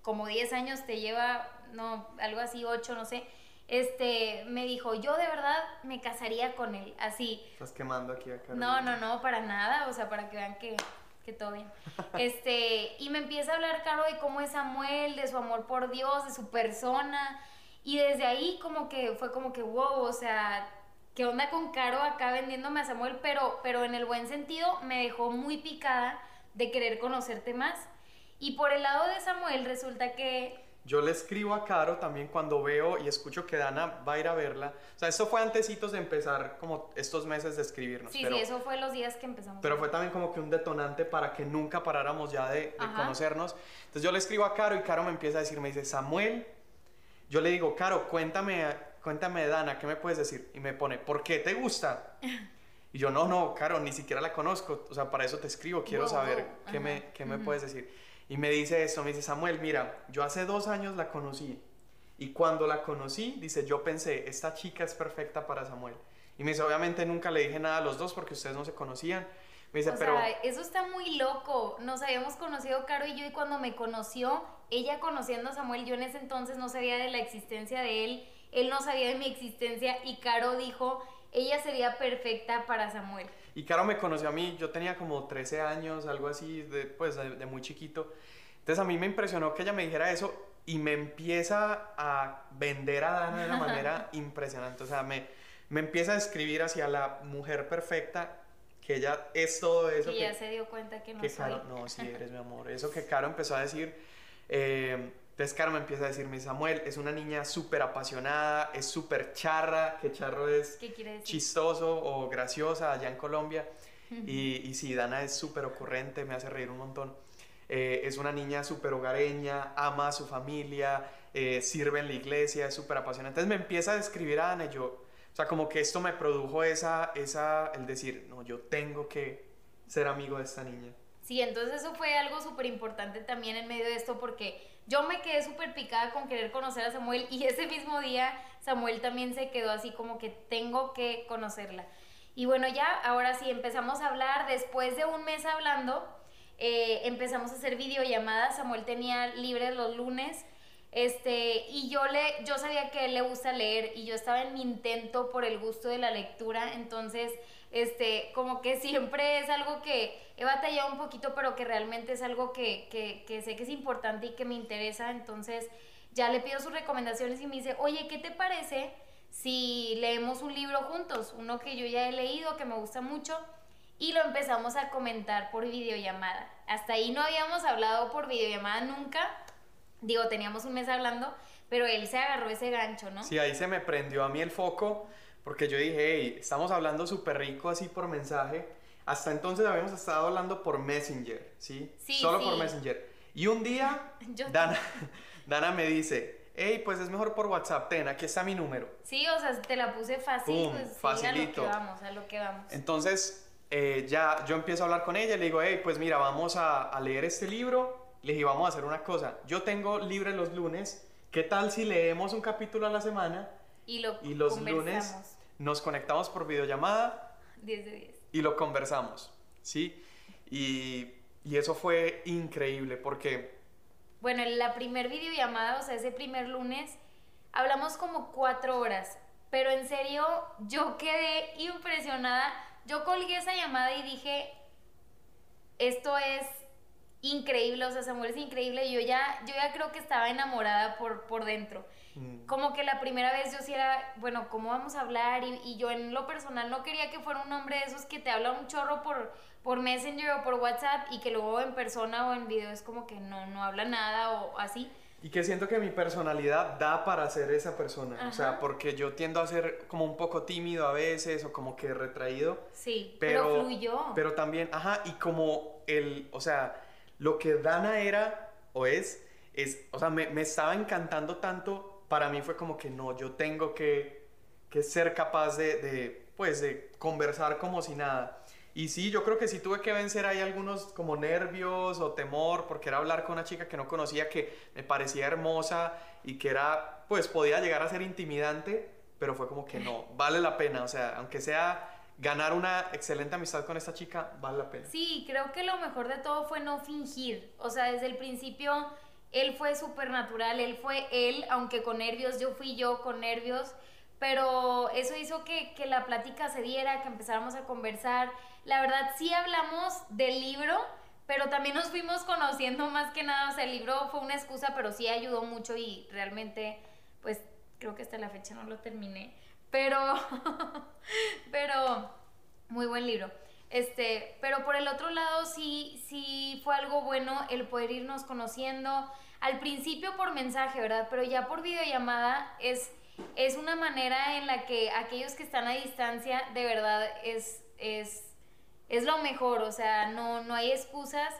como 10 años te lleva no, algo así, ocho, no sé, este, me dijo, yo de verdad me casaría con él, así. Estás quemando aquí acá. No, no, no, para nada, o sea, para que vean que, que todo bien. Este, y me empieza a hablar, Caro, de cómo es Samuel, de su amor por Dios, de su persona, y desde ahí como que fue como que, wow, o sea, ¿qué onda con Caro acá vendiéndome a Samuel? Pero, pero en el buen sentido me dejó muy picada de querer conocerte más. Y por el lado de Samuel resulta que yo le escribo a Caro también cuando veo y escucho que Dana va a ir a verla. O sea, esto fue antecitos de empezar como estos meses de escribirnos. Sí, sí, eso fue los días que empezamos. Pero fue también como que un detonante para que nunca paráramos ya de, conocernos. Entonces yo le escribo a Caro y Caro me empieza a decir, me dice, Samuel, yo le digo, Caro, cuéntame, cuéntame Dana, ¿qué me puedes decir? Y me pone, ¿por qué te gusta? Y yo, no, no, Caro, ni siquiera la conozco. O sea, para eso te escribo, quiero saber qué, me, qué me puedes decir. Y me dice esto, me dice, Samuel, mira, yo hace dos años la conocí. Y cuando la conocí, dice, yo pensé, esta chica es perfecta para Samuel. Y me dice, obviamente nunca le dije nada a los dos porque ustedes no se conocían. Me dice, o pero... Sea, eso está muy loco. Nos habíamos conocido Caro y yo y cuando me conoció, ella conociendo a Samuel, yo en ese entonces no sabía de la existencia de él, él no sabía de mi existencia y Caro dijo, ella sería perfecta para Samuel. Y Caro me conoció a mí, yo tenía como 13 años, algo así, de, pues de, muy chiquito. Entonces a mí me impresionó que ella me dijera eso y me empieza a vender a Dana de una manera impresionante. O sea, me, me empieza a describir hacia la mujer perfecta, que ella es todo eso. Que, ya se dio cuenta que no que no, sí, eres mi amor. Eso que Caro empezó a decir. Eh, entonces Caro me empieza a decirme, Samuel, es una niña súper apasionada, es súper charra, que charro es chistoso o graciosa allá en Colombia. y, y sí, Dana es súper ocurrente, me hace reír un montón. Eh, es una niña súper hogareña, ama a su familia, eh, sirve en la iglesia, es súper apasionada. Entonces me empieza a describir a Dana y yo, o sea, como que esto me produjo esa, esa, el decir, no, yo tengo que ser amigo de esta niña. Sí, entonces eso fue algo súper importante también en medio de esto porque yo me quedé súper picada con querer conocer a Samuel y ese mismo día Samuel también se quedó así como que tengo que conocerla. Y bueno, ya ahora sí empezamos a hablar, después de un mes hablando, eh, empezamos a hacer videollamadas, Samuel tenía libre los lunes, este, y yo, le, yo sabía que él le gusta leer y yo estaba en mi intento por el gusto de la lectura, entonces este, como que siempre es algo que he batallado un poquito, pero que realmente es algo que, que, sé que es importante y que me interesa, entonces ya le pido sus recomendaciones y me dice, oye, ¿qué te parece si leemos un libro juntos? Uno que yo ya he leído, que me gusta mucho, y lo empezamos a comentar por videollamada. Hasta ahí no habíamos hablado por videollamada nunca, digo, teníamos un mes hablando, pero él se agarró ese gancho, ¿no? Sí, ahí se me prendió a mí el foco porque yo dije, hey, estamos hablando súper rico así por mensaje. Hasta entonces habíamos estado hablando por Messenger, ¿sí? Sí. Solo por Messenger. Y un día, Dana, Dana me dice, hey, pues es mejor por WhatsApp, ten, aquí está mi número. Sí, o sea, te la puse fácil, pues facilito. a lo que vamos, a lo que vamos. Entonces, eh, ya yo empiezo a hablar con ella, le digo, hey, pues mira, vamos a, a leer este libro. Le dije, vamos a hacer una cosa, yo tengo libre los lunes, ¿qué tal si leemos un capítulo a la semana? Y, los lunes nos conectamos por videollamada. 10 de 10. Y lo conversamos, ¿sí? Y, y eso fue increíble porque... Bueno, la primer videollamada, o sea, ese primer lunes, hablamos como cuatro horas, pero en serio yo quedé impresionada. Yo colgué esa llamada y dije, esto es increíble, o sea, Samuel es increíble. Yo ya, yo ya creo que estaba enamorada por, por dentro. Mm. Como que la primera vez yo sí era, bueno, ¿cómo vamos a hablar? Y, y, yo en lo personal no quería que fuera un hombre de esos que te habla un chorro por, por Messenger o por WhatsApp y que luego en persona o en video es como que no, no habla nada o así. Y que siento que mi personalidad da para ser esa persona. O sea, porque yo tiendo a ser como un poco tímido a veces o como que retraído. Sí, pero, pero fluyó. Pero también, ajá, y como el, o sea, lo que Dana era o es, es, o sea, me, me estaba encantando tanto, para mí fue como que no, yo tengo que, que ser capaz de, pues, de conversar como si nada. Y sí, yo creo que sí tuve que vencer ahí algunos como nervios o temor, porque era hablar con una chica que no conocía, que me parecía hermosa y que era, pues podía llegar a ser intimidante, pero fue como que no, vale la pena, o sea, aunque sea ganar una excelente amistad con esta chica, vale la pena. Sí, creo que lo mejor de todo fue no fingir, o sea, desde el principio él fue súper natural, él fue él, aunque con nervios, yo fui yo con nervios pero eso hizo que, que, la plática se diera, que empezáramos a conversar. La verdad, sí hablamos del libro, pero también nos fuimos conociendo más que nada. O sea, el libro fue una excusa, pero sí ayudó mucho y realmente, pues creo que hasta la fecha no lo terminé. Pero, pero, muy buen libro. Este, pero por el otro lado sí, sí fue algo bueno el poder irnos conociendo. Al principio por mensaje, ¿verdad? Pero ya por videollamada es es una manera en la que aquellos que están a distancia de verdad es, es, es lo mejor, o sea, no, no hay excusas.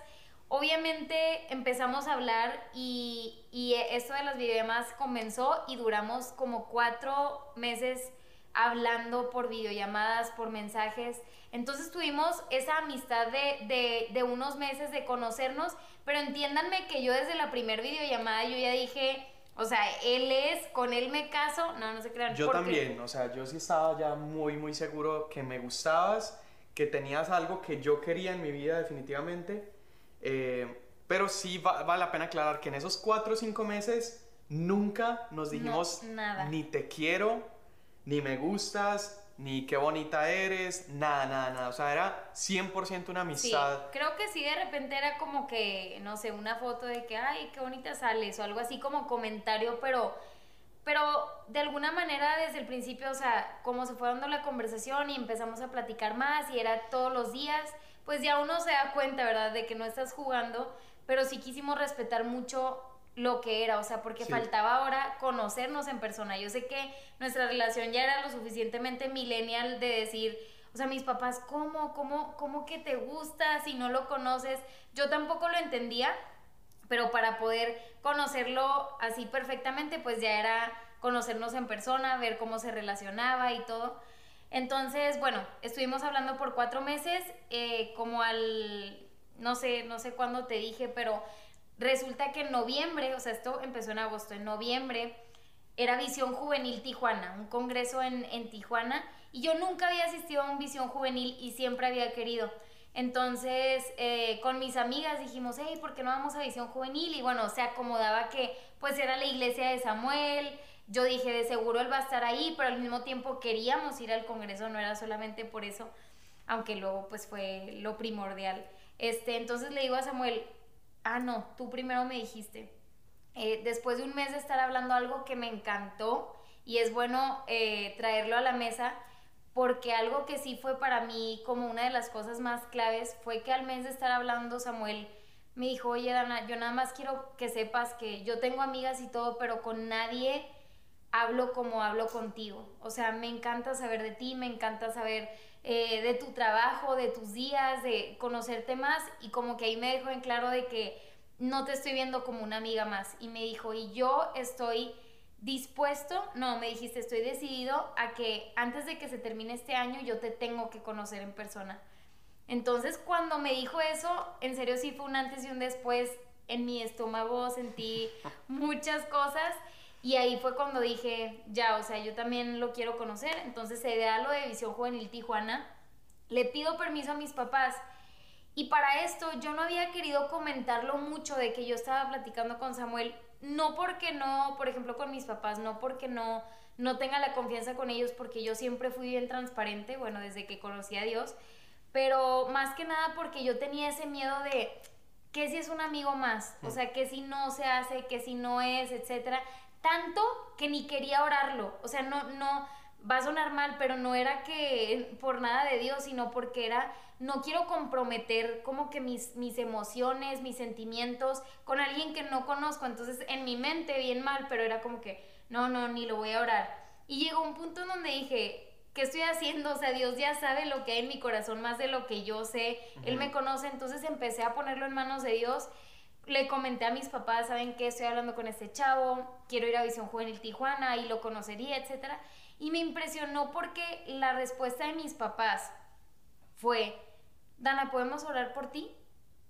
Obviamente empezamos a hablar y, y esto de las videollamadas comenzó y duramos como cuatro meses hablando por videollamadas, por mensajes. Entonces tuvimos esa amistad de, de, de, unos meses de conocernos, pero entiéndanme que yo desde la primer videollamada yo ya dije, o sea, él es, con él me caso, no, no se crean. Yo también, o sea, yo sí estaba ya muy, muy seguro que me gustabas, que tenías algo que yo quería en mi vida definitivamente. Eh, pero sí vale la pena aclarar que en esos cuatro o cinco meses nunca nos dijimos nada. ni te quiero, ni me gustas, ni qué bonita eres, nada, nada, nada. O sea, era 100% una amistad. Sí, creo que sí, de repente era como que, no sé, una foto de que, ay, qué bonita sales, o algo así como comentario, pero, pero de alguna manera desde el principio, o sea, como se fue dando la conversación y empezamos a platicar más y era todos los días, pues ya uno se da cuenta, ¿verdad?, de que no estás jugando, pero sí quisimos respetar mucho lo que era, o sea, porque faltaba ahora conocernos en persona. Yo sé que nuestra relación ya era lo suficientemente millennial de decir, o sea, mis papás, ¿cómo, cómo, cómo que te gusta si no lo conoces? Yo tampoco lo entendía, pero para poder conocerlo así perfectamente, pues ya era conocernos en persona, ver cómo se relacionaba y todo. Entonces, bueno, estuvimos hablando por cuatro meses, eh, como al, no sé, no sé cuándo te dije, pero Resulta que en noviembre, o sea, esto empezó en agosto, en noviembre era Visión Juvenil Tijuana, un congreso en, Tijuana, y yo nunca había asistido a un Visión Juvenil y siempre había querido. Entonces, eh, con mis amigas dijimos, hey, ¿por qué no vamos a Visión Juvenil? Y bueno, se acomodaba que pues era la iglesia de Samuel. Yo dije, de seguro él va a estar ahí, pero al mismo tiempo queríamos ir al Congreso, no era solamente por eso, aunque luego pues fue lo primordial. Este, entonces le digo a Samuel, ah, no, tú primero me dijiste. Eh, después de un mes de estar hablando algo que me encantó y es bueno eh, traerlo a la mesa porque algo que sí fue para mí como una de las cosas más claves fue que al mes de estar hablando Samuel me dijo, oye Dana, yo nada más quiero que sepas que yo tengo amigas y todo, pero con nadie hablo como hablo contigo. O sea, me encanta saber de ti, me encanta saber eh, de tu trabajo, de tus días, de conocerte más. Y como que ahí me dejó en claro de que no te estoy viendo como una amiga más. Y me dijo, y yo estoy dispuesto, no, me dijiste, estoy decidido a que antes de que se termine este año yo te tengo que conocer en persona. Entonces cuando me dijo eso, en serio sí fue un antes y un después en mi estómago, sentí muchas cosas y ahí fue cuando dije, ya, o sea, yo también lo quiero conocer. Entonces se da lo de Visión Juvenil Tijuana. Le pido permiso a mis papás. Y para esto yo no había querido comentarlo mucho de que yo estaba platicando con Samuel no porque no, por ejemplo, con mis papás, no porque no, no tenga la confianza con ellos, porque yo siempre fui bien transparente, bueno, desde que conocí a Dios, pero más que nada porque yo tenía ese miedo de que si es un amigo más, o sea, que si no se hace, que si no es, etcétera, tanto que ni quería orarlo, o sea, no, no, va a sonar mal, pero no era que por nada de Dios, sino porque era, no quiero comprometer como que mis, mis emociones, mis sentimientos con alguien que no conozco. Entonces en mi mente bien mal, pero era como que, no, no, ni lo voy a orar. Y llegó un punto en donde dije, ¿qué estoy haciendo? O sea, Dios ya sabe lo que hay en mi corazón más de lo que yo sé. Él me conoce, entonces empecé a ponerlo en manos de Dios. Le comenté a mis papás, ¿saben qué? Estoy hablando con este chavo, quiero ir a Visión Juvenil Tijuana y lo conocería, etcétera. Y me impresionó porque la respuesta de mis papás fue, Dana, ¿podemos orar por ti?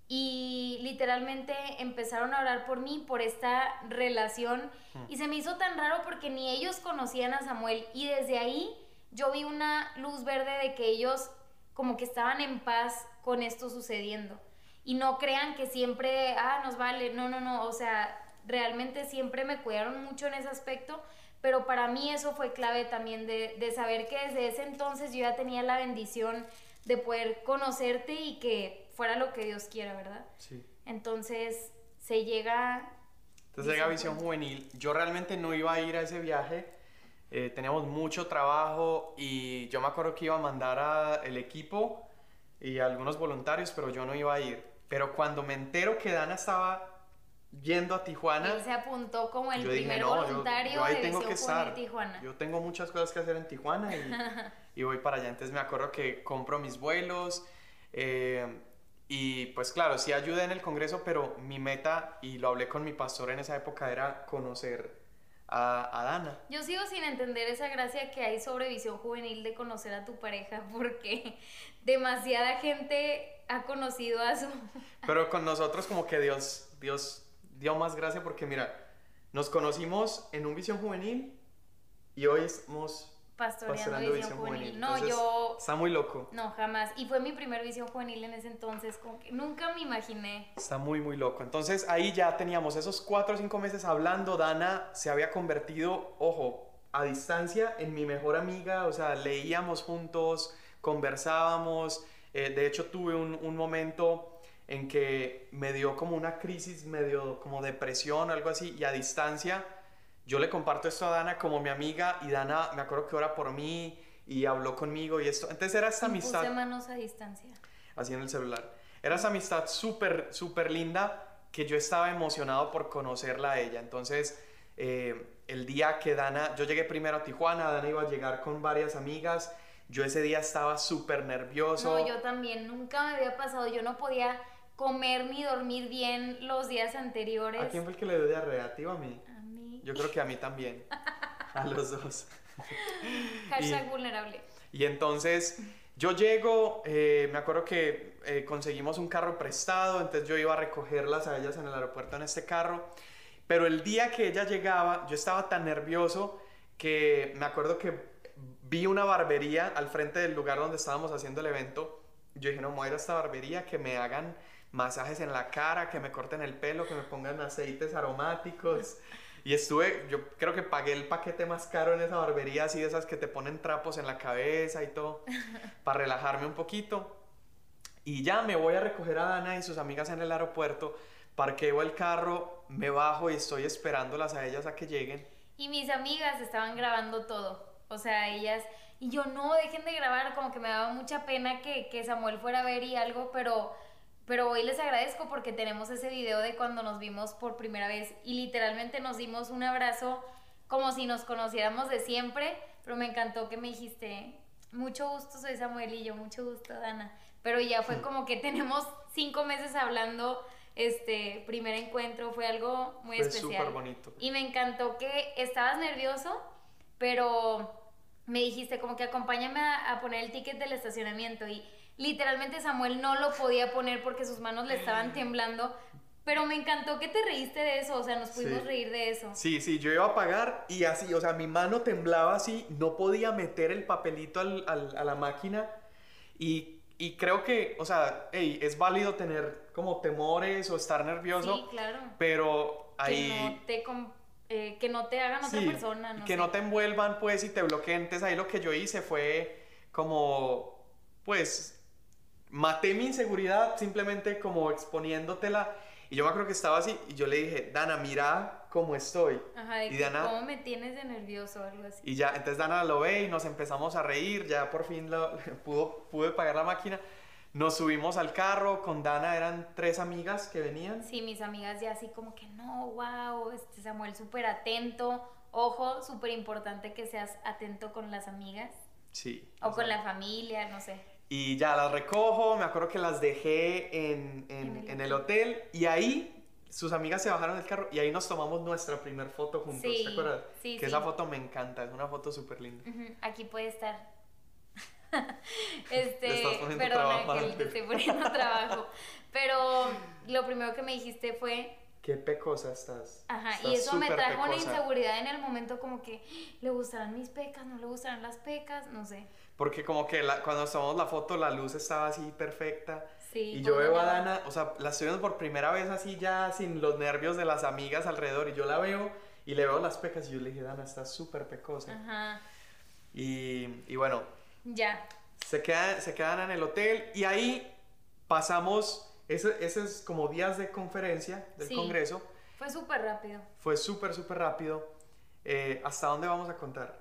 Y literalmente empezaron a orar por mí, por esta relación. Y se me hizo tan raro porque ni ellos conocían a Samuel. Y desde ahí yo vi una luz verde de que ellos como que estaban en paz con esto sucediendo. Y no crean que siempre, ah, nos vale. No, no, no. O sea, realmente siempre me cuidaron mucho en ese aspecto pero para mí eso fue clave también de, de, saber que desde ese entonces yo ya tenía la bendición de poder conocerte y que fuera lo que Dios quiera, ¿verdad? Sí. Entonces se llega... Entonces llega Visión Juvenil. Yo realmente no iba a ir a ese viaje. Eh, teníamos mucho trabajo y yo me acuerdo que iba a mandar al equipo y a algunos voluntarios, pero yo no iba a ir. Pero cuando me entero que Dana estaba yendo a Tijuana. Él se apuntó como el primer voluntario yo, ahí tengo que estar. Tijuana. Yo tengo muchas cosas que hacer en Tijuana y, voy para allá. Entonces me acuerdo que compro mis vuelos. Eh, y pues claro, sí ayudé en el Congreso, pero mi meta, y lo hablé con mi pastor en esa época, era conocer a, a, Dana. Yo sigo sin entender esa gracia que hay sobre visión juvenil de conocer a tu pareja, porque demasiada gente ha conocido a su... Pero con nosotros como que Dios, Dios dio más gracia porque mira, nos conocimos en un Visión Juvenil y hoy estamos pastoreando, Visión, Juvenil. No, yo... Está muy loco. No, jamás. Y fue mi primer Visión Juvenil en ese entonces, como que nunca me imaginé. Está muy, muy loco. Entonces ahí ya teníamos esos cuatro o cinco meses hablando. Dana se había convertido, ojo, a distancia en mi mejor amiga. O sea, leíamos juntos, conversábamos. Eh, de hecho, tuve un, un momento en que me dio como una crisis, medio como depresión, algo así, y a distancia yo le comparto esto a Dana como mi amiga y Dana me acuerdo que ora por mí y habló conmigo y esto. Entonces era esta amistad. Puse manos a distancia. Así en el celular. Era esa amistad súper, súper linda que yo estaba emocionado por conocerla a ella. Entonces, eh, el día que Dana, yo llegué primero a Tijuana, Dana iba a llegar con varias amigas. Yo ese día estaba súper nervioso. No, yo también, nunca me había pasado. Yo no podía comer ni dormir bien los días anteriores. ¿A quién fue el que le dio diarrea? ¿A ti o a mí? Yo creo que a mí también. a los dos. Hashtag vulnerable. Y entonces yo llego, eh, me acuerdo que eh, conseguimos un carro prestado, entonces yo iba a recogerlas a ellas en el aeropuerto en este carro. Pero el día que ella llegaba, yo estaba tan nervioso que me acuerdo que vi una barbería al frente del lugar donde estábamos haciendo el evento. Yo dije, no, me voy a ir a esta barbería que me hagan masajes en la cara, que me corten el pelo, que me pongan aceites aromáticos. Y estuve, yo creo que pagué el paquete más caro en esa barbería, así de esas que te ponen trapos en la cabeza y todo, para relajarme un poquito. Y ya me voy a recoger a Dana y sus amigas en el aeropuerto, parqueo el carro, me bajo y estoy esperándolas a ellas a que lleguen. Y mis amigas estaban grabando todo, o sea, ellas... Y yo no, dejen de grabar, como que me daba mucha pena que, que Samuel fuera a ver y algo, pero pero hoy les agradezco porque tenemos ese video de cuando nos vimos por primera vez y literalmente nos dimos un abrazo como si nos conociéramos de siempre, pero me encantó que me dijiste, mucho gusto, soy Samuel y yo, mucho gusto, Dana. Pero ya fue como que tenemos cinco meses hablando, este primer encuentro, fue algo muy especial. Súper bonito. Y me encantó que estabas nervioso, pero me dijiste como que acompáñame a poner el ticket del estacionamiento y Literalmente Samuel no lo podía poner porque sus manos le estaban temblando. Pero me encantó que te reíste de eso, o sea, nos pudimos reír de eso. Sí, sí, yo iba a pagar y así, o sea, mi mano temblaba así, no podía meter el papelito al, a la máquina y, y creo que, o sea, hey, es válido tener como temores o estar nervioso, Sí, claro. pero ahí... Que no te, eh, que no te hagan otra persona, no que sé. no te envuelvan pues y te bloqueen. Entonces ahí lo que yo hice fue como, pues, maté mi inseguridad simplemente como exponiéndotela. Y yo me acuerdo que estaba así y yo le dije, Dana, mira cómo estoy. Ajá, y Dana- cómo me tienes de nervioso o algo así. Y ya, entonces Dana lo ve y nos empezamos a reír, ya por fin lo, pudo, pude pagar la máquina. Nos subimos al carro, con Dana eran tres amigas que venían. Sí, mis amigas ya así como que no, wow, este Samuel súper atento. Ojo, súper importante que seas atento con las amigas Sí. o con la familia, no sé. Y ya las recojo, me acuerdo que las dejé en, en- En el en el hotel y ahí sus amigas se bajaron del carro y ahí nos tomamos nuestra primer foto juntos, Sí, ¿te acuerdas? sí, que sí. esa foto me encanta, es una foto súper linda. Aquí puede estar. este, Le estás poniendo perdón, trabajo a Ángel, Ángel. te estoy poniendo trabajo. Pero lo primero que me dijiste fue, Qué pecosa estás. ajá, Estás y eso me trajo una inseguridad en el momento como que, ¿le gustarán mis pecas? ¿No le gustarán las pecas? No sé. Porque como que la- cuando tomamos la foto la luz estaba así perfecta. Sí. Y yo veo a. Dana, o sea, la estoy viendo por primera vez así ya sin los nervios de las amigas alrededor y yo la veo y le veo las pecas y yo le dije, Dana, estás súper pecosa. Ajá, Y, y bueno, ya. se se quedan en el hotel y ahí pasamos, ese- esos como días de conferencia del Sí. Congreso, Fue súper rápido. fue súper, súper rápido. Eh, ¿Hasta dónde vamos a contar?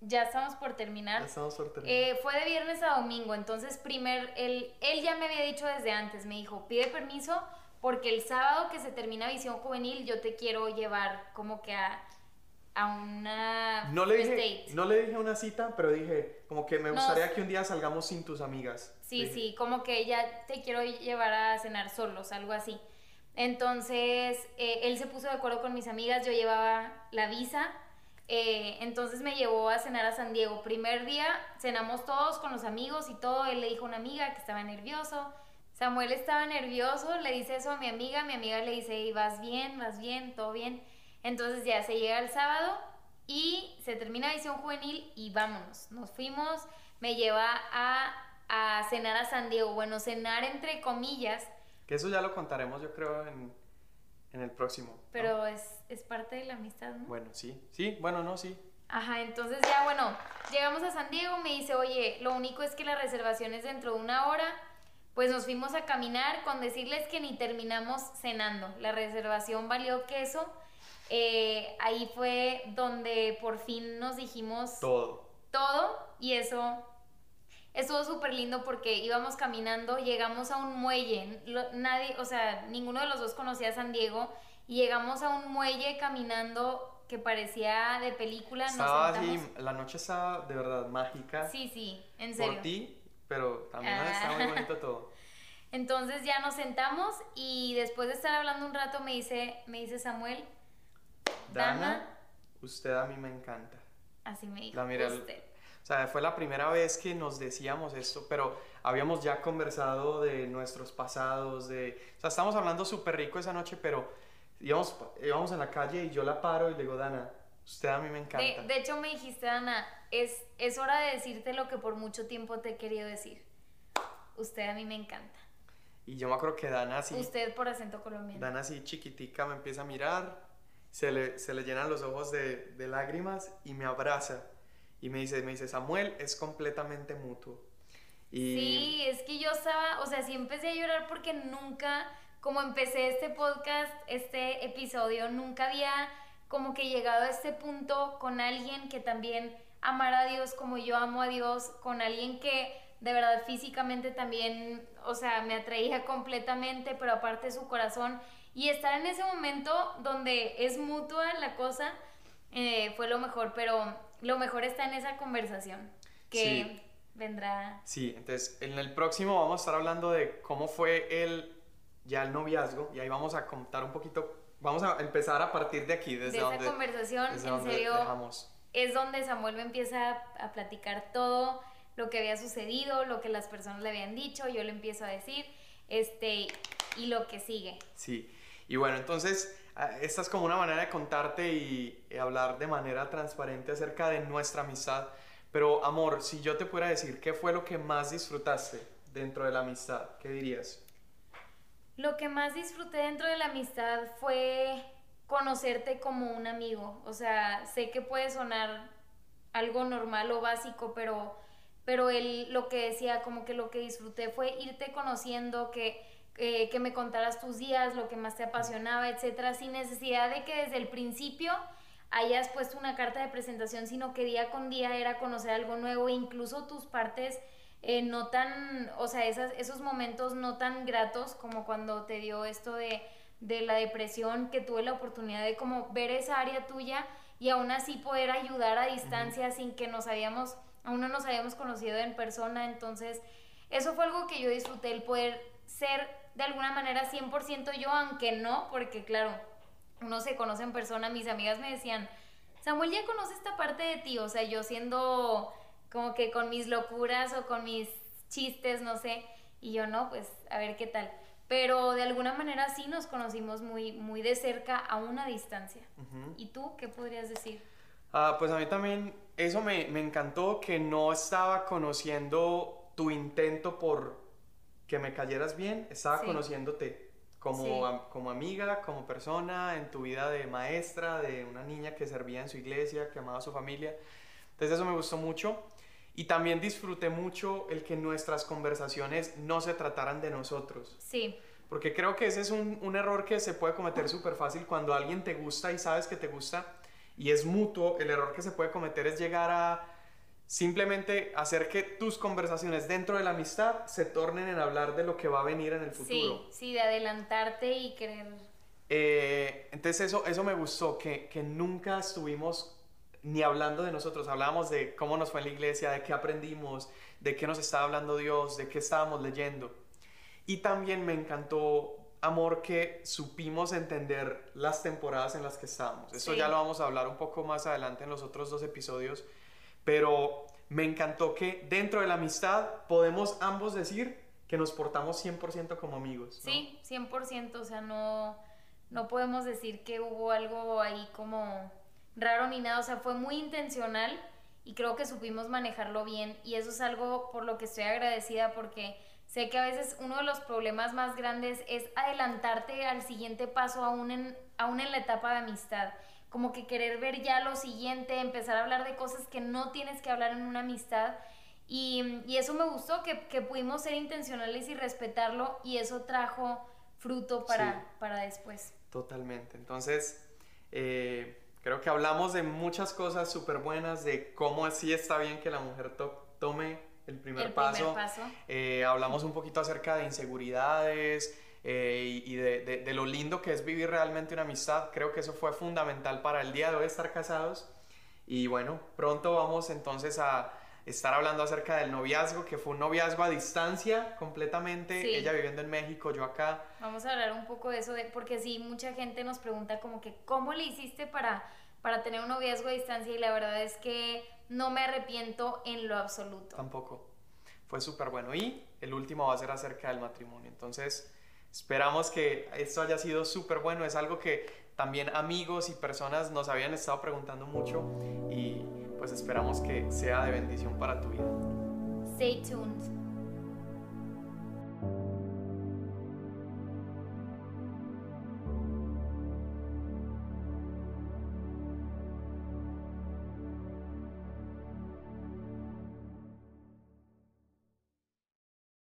Ya estamos por Ya terminar. estamos por terminar. Eh, fue de viernes a domingo, entonces primer, él, él ya me había dicho desde antes, me dijo, pide permiso porque el sábado que se termina Visión Juvenil yo te quiero llevar como que a, a una no, le dije, date. no le dije una cita, pero dije, como que me gustaría que un día salgamos sin tus amigas. Sí, sí, como que ya te quiero llevar a cenar solos, algo así. Entonces, eh, él se puso de acuerdo con mis amigas, yo llevaba la visa, eh, entonces me llevó a cenar a San Diego. Primer día cenamos todos con los amigos y todo, él le dijo a una amiga que estaba nervioso. Samuel estaba nervioso, le dice eso a mi amiga, mi amiga le dice, "Ey, vas bien, vas bien, todo bien. Entonces ya se llega el sábado y se termina visión juvenil y vámonos. Nos fuimos, me lleva a, a cenar a San Diego. Bueno, cenar entre comillas, Que eso ya lo contaremos, yo creo, en, en el próximo. ¿no? pero es, es parte de la amistad, ¿no? Bueno, sí. Sí, bueno, no, sí. Ajá, entonces ya bueno, llegamos a San Diego, me dice, oye, lo único es que la reservación es dentro de una hora. Pues nos fuimos a caminar con decirles que ni terminamos cenando. La reservación valió queso. Eh, ahí fue donde por fin nos dijimos Todo. todo y eso estuvo súper lindo porque íbamos caminando, llegamos a un muelle, lo- nadie, o sea, ninguno de los dos conocía San Diego y llegamos a un muelle caminando que parecía de película, nos Estaba así, la noche estaba de verdad mágica. Sí, sí, en serio. Por ti, pero también Ah. estaba muy bonito todo. Entonces ya nos sentamos y después de estar hablando un rato me dice, me dice Samuel, Dana, Dana. usted a mí me encanta. así me dijo, La miré usted. Sea, fue la primera vez que nos decíamos esto, pero habíamos ya conversado de nuestros pasados, de... O sea, estamos hablando súper rico esa noche, pero íbamos, íbamos en la calle y yo la paro y le digo, Dana, usted a mí me encanta. De, de hecho me dijiste, Ana, es, es hora de decirte lo que por mucho tiempo te he querido decir. Usted a mí me encanta. Y yo me acuerdo que Dana así, Usted por acento colombiano. Dana así chiquitica me empieza a mirar, se le, se le llenan los ojos de, de lágrimas y me abraza. Y me dice, me dice, Samuel, es completamente mutuo. Y Sí, es que yo estaba, o sea, sí empecé a llorar porque nunca, como empecé este podcast, este episodio, nunca había como que llegado a este punto con alguien que también amara a Dios como yo amo a Dios, con alguien que de verdad físicamente también, o sea, me atraía completamente, pero aparte su corazón. Y estar en ese momento donde es mutua la cosa, eh, fue lo mejor, pero lo mejor está en esa conversación que Sí. vendrá. Sí, entonces en el próximo vamos a estar hablando de cómo fue el ya el noviazgo y ahí vamos a contar un poquito, vamos a empezar a partir de aquí, desde de esa donde, conversación, desde en donde serio, dejamos. es donde Samuel me empieza a, a platicar todo lo que había sucedido, lo que las personas le habían dicho, yo le empiezo a decir, este, y lo que sigue. Sí, y bueno, entonces ah, esta es como una manera de contarte y, y hablar de manera transparente acerca de nuestra amistad. Pero amor, si yo te pudiera decir qué fue lo que más disfrutaste dentro de la amistad? ¿Qué dirías? Lo que más disfruté dentro de la amistad fue conocerte como un amigo. O sea, sé que puede sonar algo normal o básico, pero, pero él lo que decía, como que lo que disfruté fue irte conociendo, que, que me contaras tus días, lo que más te apasionaba, etcétera, sin necesidad de que desde el principio hayas puesto una carta de presentación, sino que día con día era conocer algo nuevo, e incluso tus partes eh, no tan, o sea, esas, esos momentos no tan gratos como cuando te dio esto de, de la depresión, que tuve la oportunidad de como ver esa área tuya y aún así poder ayudar a distancia sin que nos habíamos, aún no nos habíamos conocido en persona, entonces eso fue algo que yo disfruté, el poder ser de alguna manera 100% yo, aunque no, porque claro, uno se conoce en persona, mis amigas me decían, Samuel ya conoce esta parte de ti, o sea, yo siendo como que con mis locuras o con mis chistes, no sé, y yo no, pues a ver qué tal. Pero de alguna manera sí nos conocimos muy, muy de cerca a una distancia. ¿Y tú qué podrías decir? Ah, pues a mí también eso me, me encantó, que no estaba conociendo tu intento por que me cayeras bien, estaba conociéndote como, como amiga, como persona, en tu vida de maestra, de una niña que servía en su iglesia, que amaba a su familia. Entonces eso me gustó mucho. Y también disfruté mucho el que nuestras conversaciones no se trataran de nosotros. Sí. Porque creo que ese es un, un error que se puede cometer súper fácil cuando alguien te gusta y sabes que te gusta y es mutuo. El error que se puede cometer es llegar a simplemente hacer que tus conversaciones dentro de la amistad se tornen en hablar de lo que va a venir en el futuro. Sí, sí, de adelantarte y querer... Eh, entonces eso, eso me gustó, que, que nunca estuvimos ni hablando de nosotros, hablábamos de cómo nos fue en la iglesia, de qué aprendimos, de qué nos estaba hablando Dios, de qué estábamos leyendo. Y también me encantó, amor, que supimos entender las temporadas en las que estábamos. Eso ya lo vamos a hablar un poco más adelante en los otros dos episodios, pero me encantó que dentro de la amistad podemos ambos decir que nos portamos 100% como amigos. Sí, 100%, o sea, no, no podemos decir que hubo algo ahí como raro ni nada, o sea, fue muy intencional y creo que supimos manejarlo bien y eso es algo por lo que estoy agradecida porque sé que a veces uno de los problemas más grandes es adelantarte al siguiente paso aún en, aún en la etapa de amistad, como que querer ver ya lo siguiente, empezar a hablar de cosas que no tienes que hablar en una amistad y, y eso me gustó, que, que, pudimos ser intencionales y respetarlo y eso trajo fruto para, para después. Totalmente, entonces... Eh Creo que hablamos de muchas cosas súper buenas, de cómo así está bien que la mujer tome el primer paso. Eh, hablamos un poquito acerca de inseguridades eh, y, de, de, lo lindo que es vivir realmente una amistad. Creo que eso fue fundamental para el día de hoy estar casados. Y bueno, pronto vamos entonces a estar hablando acerca del noviazgo, que fue un noviazgo a distancia completamente, ella viviendo en México, yo acá. Vamos a hablar un poco de eso, de, porque sí, mucha gente nos pregunta como que, ¿cómo le hiciste para, para tener un noviazgo a distancia? Y la verdad es que no me arrepiento en lo absoluto. Tampoco. Fue súper bueno. Y el último va a ser acerca del matrimonio. Entonces, esperamos que esto haya sido súper bueno. Es algo que también amigos y personas nos habían estado preguntando mucho y pues esperamos que sea de bendición para tu vida. Stay tuned.